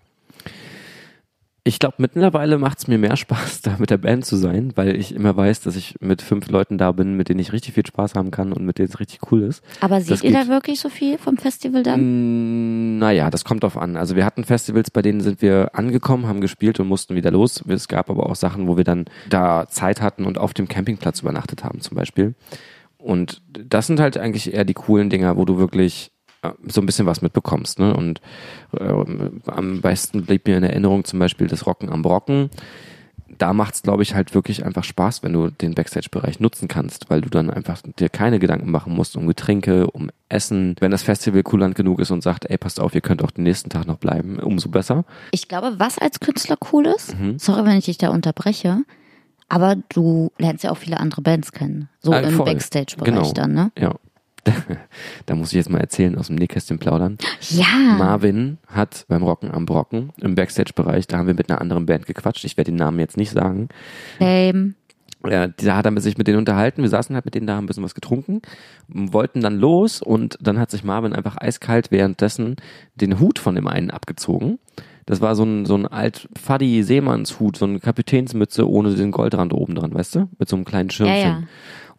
Ich glaube, mittlerweile macht es mir mehr Spaß, da mit der Band zu sein, weil ich immer weiß, dass ich mit fünf Leuten da bin, mit denen ich richtig viel Spaß haben kann und mit denen es richtig cool ist. Aber seht Das ihr da wirklich so viel vom Festival dann? Mm, Naja, das kommt drauf an. Also wir hatten Festivals, bei denen sind wir angekommen, haben gespielt und mussten wieder los. Es gab aber auch Sachen, wo wir dann da Zeit hatten und auf dem Campingplatz übernachtet haben zum Beispiel. Und das sind halt eigentlich eher die coolen Dinger, wo du wirklich so ein bisschen was mitbekommst. Ne? Und äh, am besten blieb mir in Erinnerung zum Beispiel das Rocken am Brocken. Da macht's, glaube ich, halt wirklich einfach Spaß, wenn du den Backstage-Bereich nutzen kannst, weil du dann einfach dir keine Gedanken machen musst um Getränke, um Essen. Wenn das Festival kulant genug ist und sagt, ey, passt auf, ihr könnt auch den nächsten Tag noch bleiben, umso besser. Ich glaube, was als Künstler cool ist, Mhm. sorry, wenn ich dich da unterbreche, aber du lernst ja auch viele andere Bands kennen. So Äh, im. Backstage-Bereich Genau. dann, ne? Ja. da muss ich jetzt mal erzählen, aus dem Nähkästchen plaudern. Ja. Marvin hat beim Rocken am Brocken im Backstage-Bereich, da haben wir mit einer anderen Band gequatscht. Ich werde den Namen jetzt nicht sagen. Ähm, Ja, da hat er sich mit denen unterhalten. Wir saßen halt mit denen da, haben ein bisschen was getrunken, wollten dann los und dann hat sich Marvin einfach eiskalt währenddessen den Hut von dem einen abgezogen. Das war so ein, so ein alt fuddy Seemannshut, so eine Kapitänsmütze ohne den Goldrand oben dran, weißt du? Mit so einem kleinen Schirmchen. Ja, ja.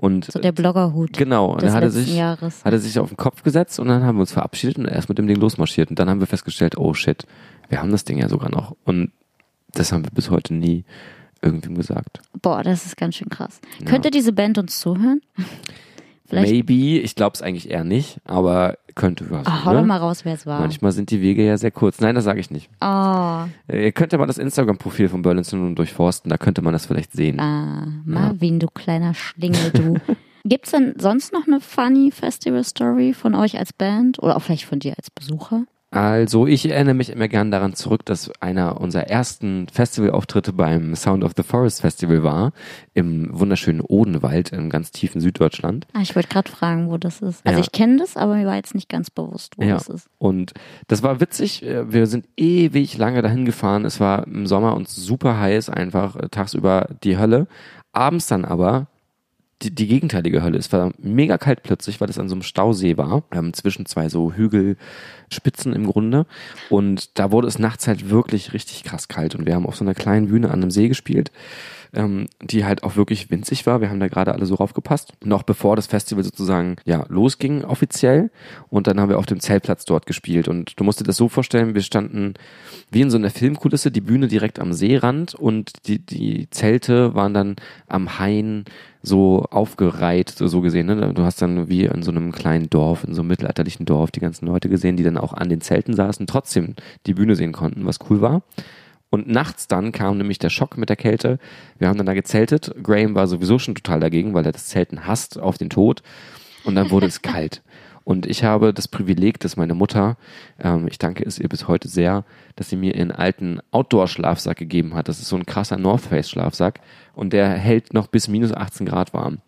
Und so der Bloggerhut Genau, und des dann hat er sich, Jahres. hat er sich auf den Kopf gesetzt und dann haben wir uns verabschiedet und er ist mit dem Ding losmarschiert. Und dann haben wir festgestellt, oh shit, wir haben das Ding ja sogar noch. Und das haben wir bis heute nie irgendwem gesagt. Boah, das ist ganz schön krass. Könnte diese Band uns zuhören? Vielleicht. Maybe, ich glaube es eigentlich eher nicht, aber könnte was. Ah, hau ne? doch mal raus, wer es war. Manchmal sind die Wege ja sehr kurz. Nein, das sage ich nicht. Oh, Äh, Ihr könnt ja mal das Instagram-Profil von Berlin Syndrome durchforsten, da könnte man das vielleicht sehen. ah, Marvin, du kleiner Schlingel, du. Gibt's denn sonst noch eine funny Festival-Story von euch als Band oder auch vielleicht von dir als Besucher? Also, ich erinnere mich immer gern daran zurück, dass einer unserer ersten Festivalauftritte beim Sound of the Forest Festival war, im wunderschönen Odenwald im ganz tiefen Süddeutschland. Ah, ich wollte gerade fragen, wo das ist. Also Ja. ich kenne das, aber mir war jetzt nicht ganz bewusst, wo Ja. das ist. Und das war witzig. Äh, Wir sind ewig lange dahin gefahren. Es war im Sommer uns super heiß, einfach äh, tagsüber die Hölle. Abends dann aber die, die gegenteilige Hölle. Es war mega kalt plötzlich, weil es an so einem Stausee war, ähm, zwischen zwei so Hügelspitzen im Grunde. Und da wurde es nachts halt wirklich richtig krass kalt. Und wir haben auf so einer kleinen Bühne an einem See gespielt, ähm, die halt auch wirklich winzig war. Wir haben da gerade alle so raufgepasst. Noch bevor das Festival sozusagen ja losging offiziell. Und dann haben wir auf dem Zeltplatz dort gespielt. Und du musst dir das so vorstellen, wir standen wie in so einer Filmkulisse, die Bühne direkt am Seerand und die, die Zelte waren dann am Hain so aufgereiht, so, gesehen. Ne? Du hast dann wie in so einem kleinen Dorf, in so einem mittelalterlichen Dorf, die ganzen Leute gesehen, die dann auch an den Zelten saßen, trotzdem die Bühne sehen konnten, was cool war. Und nachts dann kam nämlich der Schock mit der Kälte. Wir haben dann da gezeltet. Graham war sowieso schon total dagegen, weil er das Zelten hasst auf den Tod. Und dann wurde es kalt. Und ich habe das Privileg, dass meine Mutter, ähm, ich danke es ihr bis heute sehr, dass sie mir ihren alten Outdoor-Schlafsack gegeben hat. Das ist so ein krasser North Face-Schlafsack und der hält noch bis minus 18 Grad warm.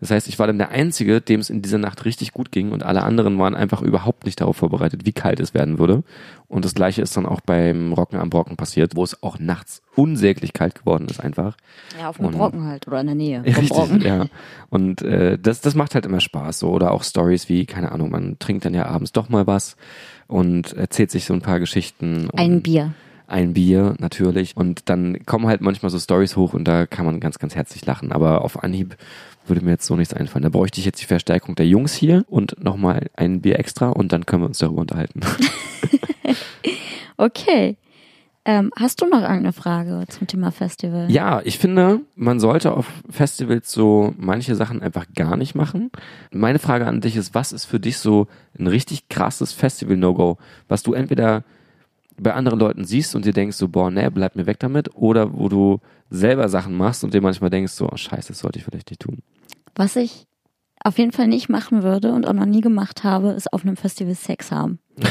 Das heißt, ich war dann der Einzige, dem es in dieser Nacht richtig gut ging und alle anderen waren einfach überhaupt nicht darauf vorbereitet, wie kalt es werden würde. Und das gleiche ist dann auch beim Rocken am Brocken passiert, wo es auch nachts unsäglich kalt geworden ist einfach. Ja, auf Und- Brocken halt oder in der Nähe richtig, Brocken. ja. Und äh, das, das macht halt immer Spaß. So. Oder auch Stories wie, keine Ahnung, man trinkt dann ja abends doch mal was und erzählt sich so ein paar Geschichten. Ein Bier. Ein Bier, natürlich. Und dann kommen halt manchmal so Stories hoch und da kann man ganz, ganz herzlich lachen. Aber auf Anhieb würde mir jetzt so nichts einfallen. Da bräuchte ich jetzt die Verstärkung der Jungs hier und nochmal ein Bier extra und dann können wir uns darüber unterhalten. Okay. Ähm, hast du noch irgendeine Frage zum Thema Festival? Ja, ich finde, man sollte auf Festivals so manche Sachen einfach gar nicht machen. Meine Frage an dich ist, was ist für dich so ein richtig krasses Festival-No-Go, was du entweder bei anderen Leuten siehst und dir denkst so, boah, nee, bleib mir weg damit, oder wo du selber Sachen machst und dir manchmal denkst so, oh scheiße, das sollte ich vielleicht nicht tun. Was ich auf jeden Fall nicht machen würde und auch noch nie gemacht habe, ist auf einem Festival Sex haben.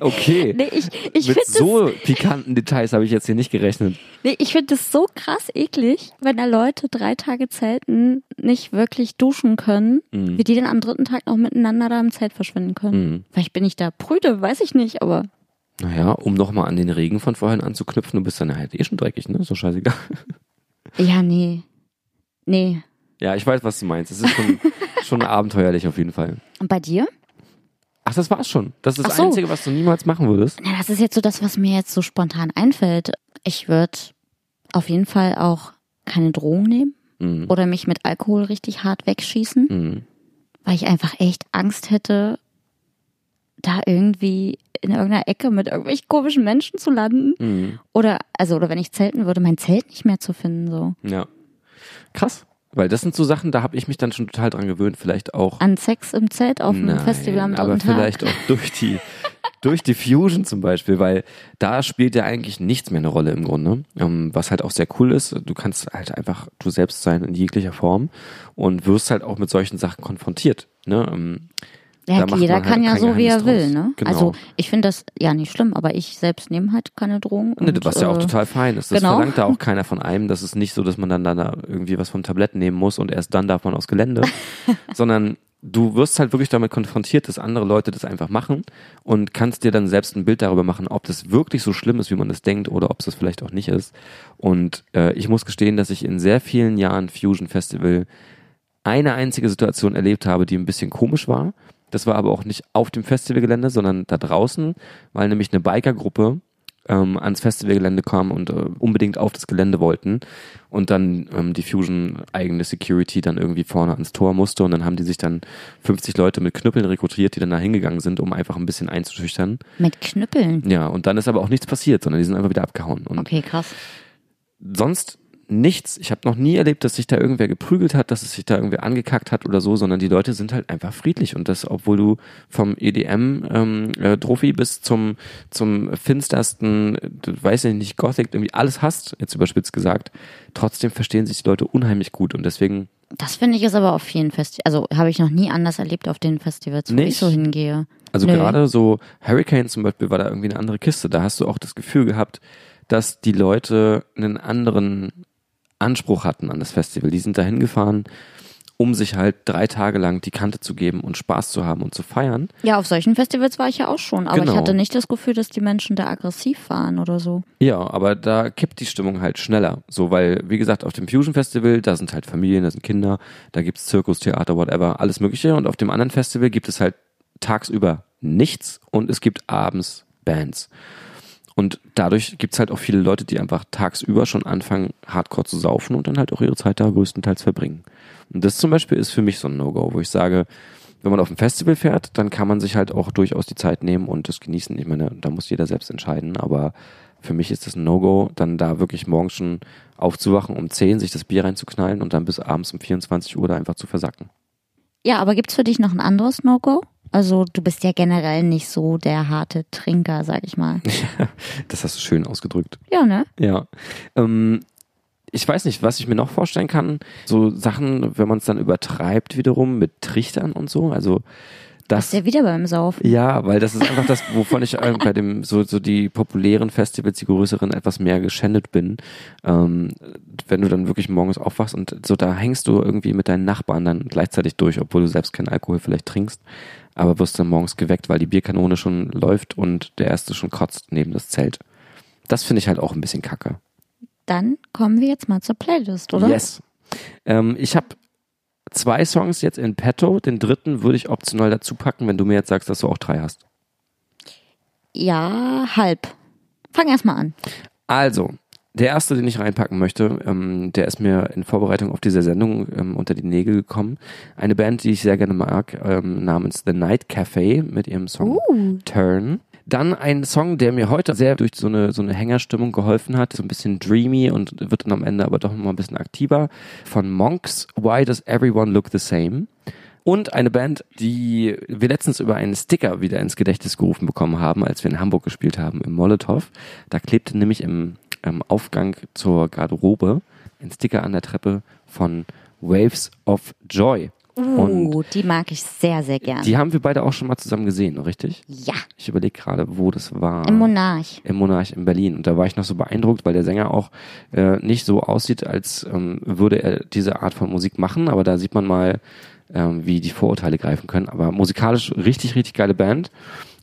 Okay. Nee, ich, ich Mit finde so pikanten Details habe ich jetzt hier nicht gerechnet. nee, ich find das so krass eklig, wenn da Leute drei Tage zelten, nicht wirklich duschen können, Mhm. wie die dann am dritten Tag noch miteinander da im Zelt verschwinden können. Mhm. Vielleicht bin ich da prüde, weiß ich nicht, aber Naja, um nochmal an den Regen von vorhin anzuknüpfen, du bist dann halt eh schon dreckig, ne? So scheißegal. ja, nee. Nee. Ja, ich weiß, was du meinst. Es ist schon, schon abenteuerlich auf jeden Fall. Und bei dir? Ach, das war's schon. Das ist das so. Einzige, was du niemals machen würdest. Na, das ist jetzt so das, was mir jetzt so spontan einfällt. Ich würde auf jeden Fall auch keine Drogen nehmen Mhm. oder mich mit Alkohol richtig hart wegschießen, Mhm. weil ich einfach echt Angst hätte, da irgendwie in irgendeiner Ecke mit irgendwelchen komischen Menschen zu landen. Mhm. Oder, also, oder wenn ich zelten würde, mein Zelt nicht mehr zu finden, so. Ja. Krass. Weil das sind so Sachen, da habe ich mich dann schon total dran gewöhnt. Vielleicht auch. An Sex im Zelt auf einem Festival am aber Tag. vielleicht auch durch die, durch die Fusion zum Beispiel, weil da spielt ja eigentlich nichts mehr eine Rolle im Grunde. Ähm, was halt auch sehr cool ist, du kannst halt einfach du selbst sein in jeglicher Form und wirst halt auch mit solchen Sachen konfrontiert. Ne? Ja, macht jeder man halt kann ja so, wie er will, ne? Genau. Also ich finde das ja nicht schlimm, aber ich selbst nehme halt keine Drogen. Ne, und, was ja auch äh, total fein ist. Das genau. verlangt da auch keiner von einem. Das ist nicht so, dass man dann da irgendwie was vom Tablett nehmen muss und erst dann darf man aufs Gelände, sondern du wirst halt wirklich damit konfrontiert, dass andere Leute das einfach machen und kannst dir dann selbst ein Bild darüber machen, ob das wirklich so schlimm ist, wie man das denkt oder ob es das vielleicht auch nicht ist. Und äh, ich muss gestehen, dass ich in sehr vielen Jahren Fusion Festival eine einzige Situation erlebt habe, die ein bisschen komisch war. Das war aber auch nicht auf dem Festivalgelände, sondern da draußen, weil nämlich eine Bikergruppe ähm, ans Festivalgelände kam und äh, unbedingt auf das Gelände wollten und dann ähm, die Fusion eigene Security dann irgendwie vorne ans Tor musste und dann haben die sich dann 50 Leute mit Knüppeln rekrutiert, die dann da hingegangen sind, um einfach ein bisschen einzuschüchtern. Mit Knüppeln. Ja, und dann ist aber auch nichts passiert, sondern die sind einfach wieder abgehauen. Und Okay, krass. sonst nichts. Ich habe noch nie erlebt, dass sich da irgendwer geprügelt hat, dass es sich da irgendwer angekackt hat oder so, sondern die Leute sind halt einfach friedlich und das, obwohl du vom EDM ähm, äh, bis zum zum finstersten, äh, weiß ich nicht, Gothic irgendwie alles hast, jetzt überspitzt gesagt, trotzdem verstehen sich die Leute unheimlich gut und deswegen Das finde ich ist aber auf vielen Festivals, also habe ich noch nie anders erlebt auf den Festivals, wo Nicht? ich so hingehe. Also Nö. gerade so Hurricane zum Beispiel war da irgendwie eine andere Kiste. Da hast du auch das Gefühl gehabt, dass die Leute einen anderen Anspruch hatten an das Festival. Die sind da hingefahren, um sich halt drei Tage lang die Kante zu geben und Spaß zu haben und zu feiern. Ja, auf solchen Festivals war ich ja auch schon, aber Genau. ich hatte nicht das Gefühl, dass die Menschen da aggressiv waren oder so. Ja, aber da kippt die Stimmung halt schneller. So, weil, wie gesagt, auf dem Fusion Festival, da sind halt Familien, da sind Kinder, da gibt's Zirkus, Theater, whatever, alles Mögliche. Und auf dem anderen Festival gibt es halt tagsüber nichts und es gibt abends Bands. Und dadurch gibt's halt auch viele Leute, die einfach tagsüber schon anfangen, hardcore zu saufen und dann halt auch ihre Zeit da größtenteils verbringen. Und das zum Beispiel ist für mich so ein No-Go, wo ich sage, wenn man auf ein Festival fährt, dann kann man sich halt auch durchaus die Zeit nehmen und das genießen. Ich meine, da muss jeder selbst entscheiden, aber für mich ist das ein No-Go, dann da wirklich morgens schon aufzuwachen, um 10 sich das Bier reinzuknallen und dann bis abends um 24 Uhr da einfach zu versacken. Ja, aber gibt's für dich noch ein anderes No-Go? Also du bist ja generell nicht so der harte Trinker, sag ich mal. Das hast du schön ausgedrückt. Ja, ne? Ja. Ähm, ich weiß nicht, was ich mir noch vorstellen kann. So Sachen, wenn man es dann übertreibt wiederum mit Trichtern und so. Also das. Bist ja wieder beim Saufen. Ja, weil das ist einfach das, wovon ich äh, bei dem so so die populären Festivals, die größeren, etwas mehr geschändet bin. Ähm, wenn du dann wirklich morgens aufwachst und so da hängst du irgendwie mit deinen Nachbarn dann gleichzeitig durch, obwohl du selbst keinen Alkohol vielleicht trinkst, aber wirst dann morgens geweckt, weil die Bierkanone schon läuft und der erste schon kotzt neben das Zelt. Das finde ich halt auch ein bisschen kacke. Dann kommen wir jetzt mal zur Playlist, oder? Yes. Ähm, ich habe zwei Songs jetzt in petto. Den dritten würde ich optional dazu packen, wenn du mir jetzt sagst, dass du auch drei hast. Ja, halb. Fang erst mal an. Also, der erste, den ich reinpacken möchte, ähm, der ist mir in Vorbereitung auf diese Sendung ähm, unter die Nägel gekommen. Eine Band, die ich sehr gerne mag, ähm, namens The Night Cafe mit ihrem Song Uh. Turn. Dann ein Song, der mir heute sehr durch so eine, so eine Hängerstimmung geholfen hat, so ein bisschen dreamy und wird dann am Ende aber doch nochmal ein bisschen aktiver, von Monks, Why Does Everyone Look the Same? Und eine Band, die wir letztens über einen Sticker wieder ins Gedächtnis gerufen bekommen haben, als wir in Hamburg gespielt haben, im Molotow. Da klebte nämlich im, im Aufgang zur Garderobe ein Sticker an der Treppe von Waves of Joy. Uh, die mag ich sehr, sehr gern. Die haben wir beide auch schon mal zusammen gesehen, richtig? ja, Ich überlege gerade, wo das war. im Monarch. Im Monarch in Berlin. Und da war ich noch so beeindruckt, weil der Sänger auch äh, nicht so aussieht, als ähm, würde er diese Art von Musik machen. Aber da sieht man mal, ähm, wie die Vorurteile greifen können. Aber musikalisch richtig, richtig geile Band.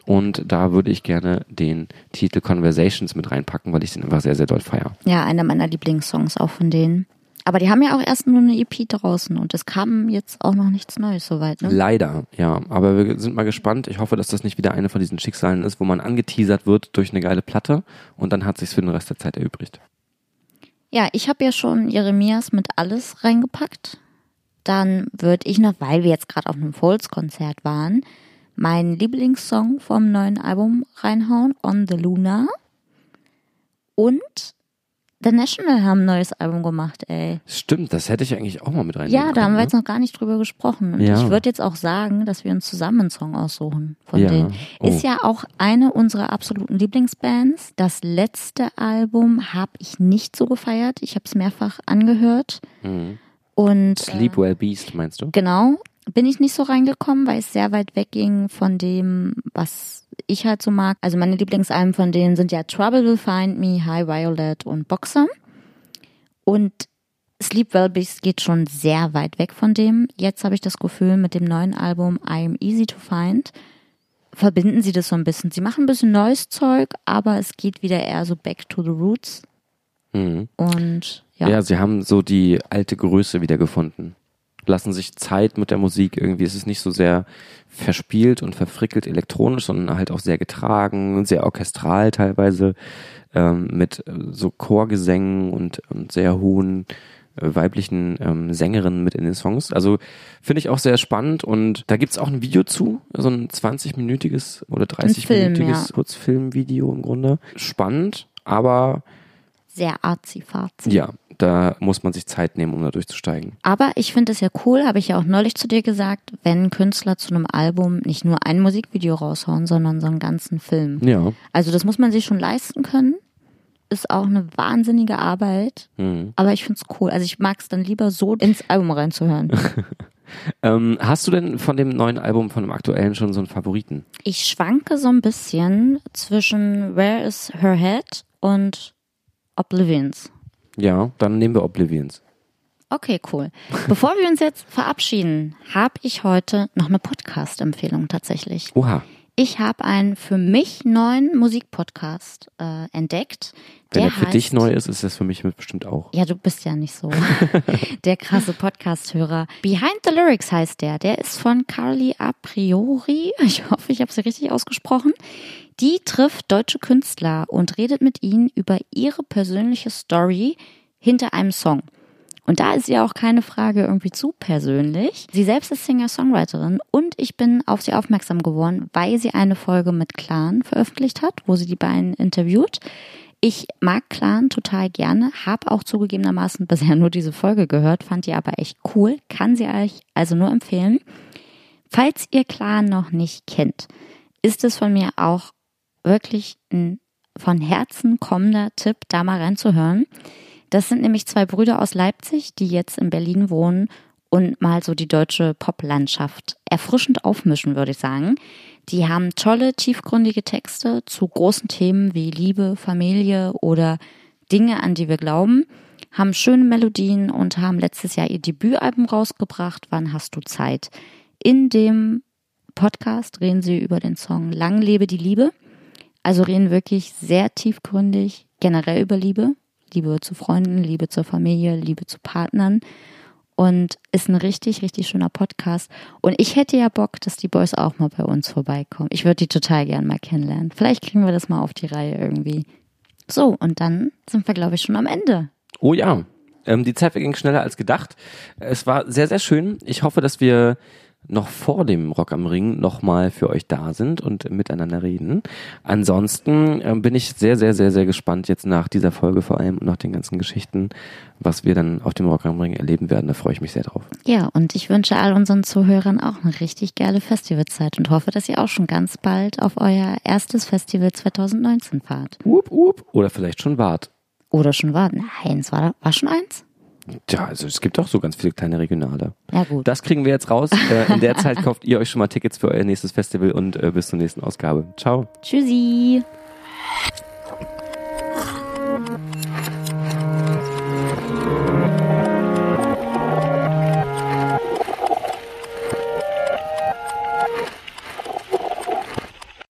Und da würde ich gerne den Titel Conversations mit reinpacken, weil ich den einfach sehr, sehr doll feier. Ja, einer meiner Lieblingssongs auch von denen. Aber die haben ja auch erst nur eine EP draußen und es kam jetzt auch noch nichts Neues soweit. Ne? Leider, ja. Aber wir sind mal gespannt. Ich hoffe, dass das nicht wieder eine von diesen Schicksalen ist, wo man angeteasert wird durch eine geile Platte und dann hat sich's für den Rest der Zeit erübrigt. Ja, ich habe ja schon Jeremias mit alles reingepackt. Dann würde ich noch, weil wir jetzt gerade auf einem Folds-Konzert waren, meinen Lieblingssong vom neuen Album reinhauen, On the Luna. Und The National haben ein neues Album gemacht, ey. Stimmt, das hätte ich eigentlich auch mal mit rein. Ja, da haben wir jetzt noch gar nicht drüber gesprochen. Und Ja. ich würde jetzt auch sagen, dass wir uns zusammen einen Song aussuchen von Ja. denen. Oh. Ist ja auch eine unserer absoluten Lieblingsbands. Das letzte Album habe ich nicht so gefeiert. Ich habe es mehrfach angehört. Mhm. Und Sleep Well Beast, meinst du? Genau, bin ich nicht so reingekommen, weil es sehr weit wegging von dem, was ich halt so mag. Also meine Lieblingsalben von denen sind ja Trouble Will Find Me, High Violet und Boxer. Und Sleep Well Beast geht schon sehr weit weg von dem. Jetzt habe ich das Gefühl, mit dem neuen Album I Am Easy to Find verbinden sie das so ein bisschen. Sie machen ein bisschen neues Zeug, aber es geht wieder eher so back to the roots. Mhm. Und Ja. ja, sie haben so die alte Größe wieder gefunden. Lassen sich Zeit mit der Musik irgendwie. Es ist nicht so sehr verspielt und verfrickelt elektronisch, sondern halt auch sehr getragen, sehr orchestral teilweise, ähm, mit äh, so Chorgesängen und, und sehr hohen äh, weiblichen ähm, Sängerinnen mit in den Songs. Also finde ich auch sehr spannend und da gibt's auch ein Video zu, so ein 20-minütiges oder Film, 30-minütiges ja. Kurzfilmvideo im Grunde. Spannend, aber sehr arzi-fazi. ja, da muss man sich Zeit nehmen, um da durchzusteigen. Aber ich finde es ja cool, habe ich ja auch neulich zu dir gesagt, wenn Künstler zu einem Album nicht nur ein Musikvideo raushauen, sondern so einen ganzen Film. Ja. Also das muss man sich schon leisten können. Ist auch eine wahnsinnige Arbeit, Mhm. aber ich finde es cool. Also ich mag es dann lieber so ins Album reinzuhören. Ähm, hast du denn von dem neuen Album, von dem aktuellen schon so einen Favoriten? Ich schwanke so ein bisschen zwischen Where is Her Head und Oblivions. Ja, dann nehmen wir Oblivions. Okay, cool. Bevor wir uns jetzt verabschieden, habe ich heute noch eine Podcast-Empfehlung tatsächlich. Oha. Ich habe einen für mich neuen Musikpodcast äh, entdeckt. Wenn der er für heißt, dich neu ist, ist das für mich bestimmt auch. Ja, du bist ja nicht so der krasse Podcast-Hörer. Behind the Lyrics heißt der. Der ist von Carly A Priori. Ich hoffe, ich habe sie richtig ausgesprochen. Die trifft deutsche Künstler und redet mit ihnen über ihre persönliche Story hinter einem Song. Und da ist ja auch keine Frage irgendwie zu persönlich. Sie selbst ist Singer-Songwriterin und ich bin auf sie aufmerksam geworden, weil sie eine Folge mit Clan veröffentlicht hat, wo sie die beiden interviewt. Ich mag Clan total gerne, habe auch zugegebenermaßen bisher nur diese Folge gehört, fand die aber echt cool, kann sie euch also nur empfehlen. Falls ihr Clan noch nicht kennt, ist es von mir auch wirklich ein von Herzen kommender Tipp, da mal reinzuhören. Das sind nämlich zwei Brüder aus Leipzig, die jetzt in Berlin wohnen und mal so die deutsche Poplandschaft erfrischend aufmischen, würde ich sagen. Die haben tolle, tiefgründige Texte zu großen Themen wie Liebe, Familie oder Dinge, an die wir glauben, haben schöne Melodien und haben letztes Jahr ihr Debütalbum rausgebracht. Wann hast du Zeit? In dem Podcast reden sie über den Song Lang lebe die Liebe. Also reden wirklich sehr tiefgründig generell über Liebe. Liebe zu Freunden, Liebe zur Familie, Liebe zu Partnern. Und ist ein richtig, richtig schöner Podcast. Und ich hätte ja Bock, dass die Boys auch mal bei uns vorbeikommen. Ich würde die total gern mal kennenlernen. Vielleicht kriegen wir das mal auf die Reihe irgendwie. So, und dann sind wir, glaube ich, schon am Ende. Oh ja. Ähm, die Zeit verging schneller als gedacht. Es war sehr, sehr schön. Ich hoffe, dass wir noch vor dem Rock am Ring nochmal für euch da sind und miteinander reden. Ansonsten äh, bin ich sehr, sehr, sehr, sehr gespannt jetzt nach dieser Folge vor allem und nach den ganzen Geschichten, was wir dann auf dem Rock am Ring erleben werden. Da freue ich mich sehr drauf. Ja, und ich wünsche all unseren Zuhörern auch eine richtig geile Festivalzeit und hoffe, dass ihr auch schon ganz bald auf euer erstes Festival 2019 fahrt. Up, up. Oder vielleicht schon wart. Oder schon wart. Nein, es war, war schon eins? Ja, also es gibt auch so ganz viele kleine Regionale. Ja, gut. Das kriegen wir jetzt raus. Äh, in der Zeit kauft ihr euch schon mal Tickets für euer nächstes Festival und äh, bis zur nächsten Ausgabe. Ciao. Tschüssi.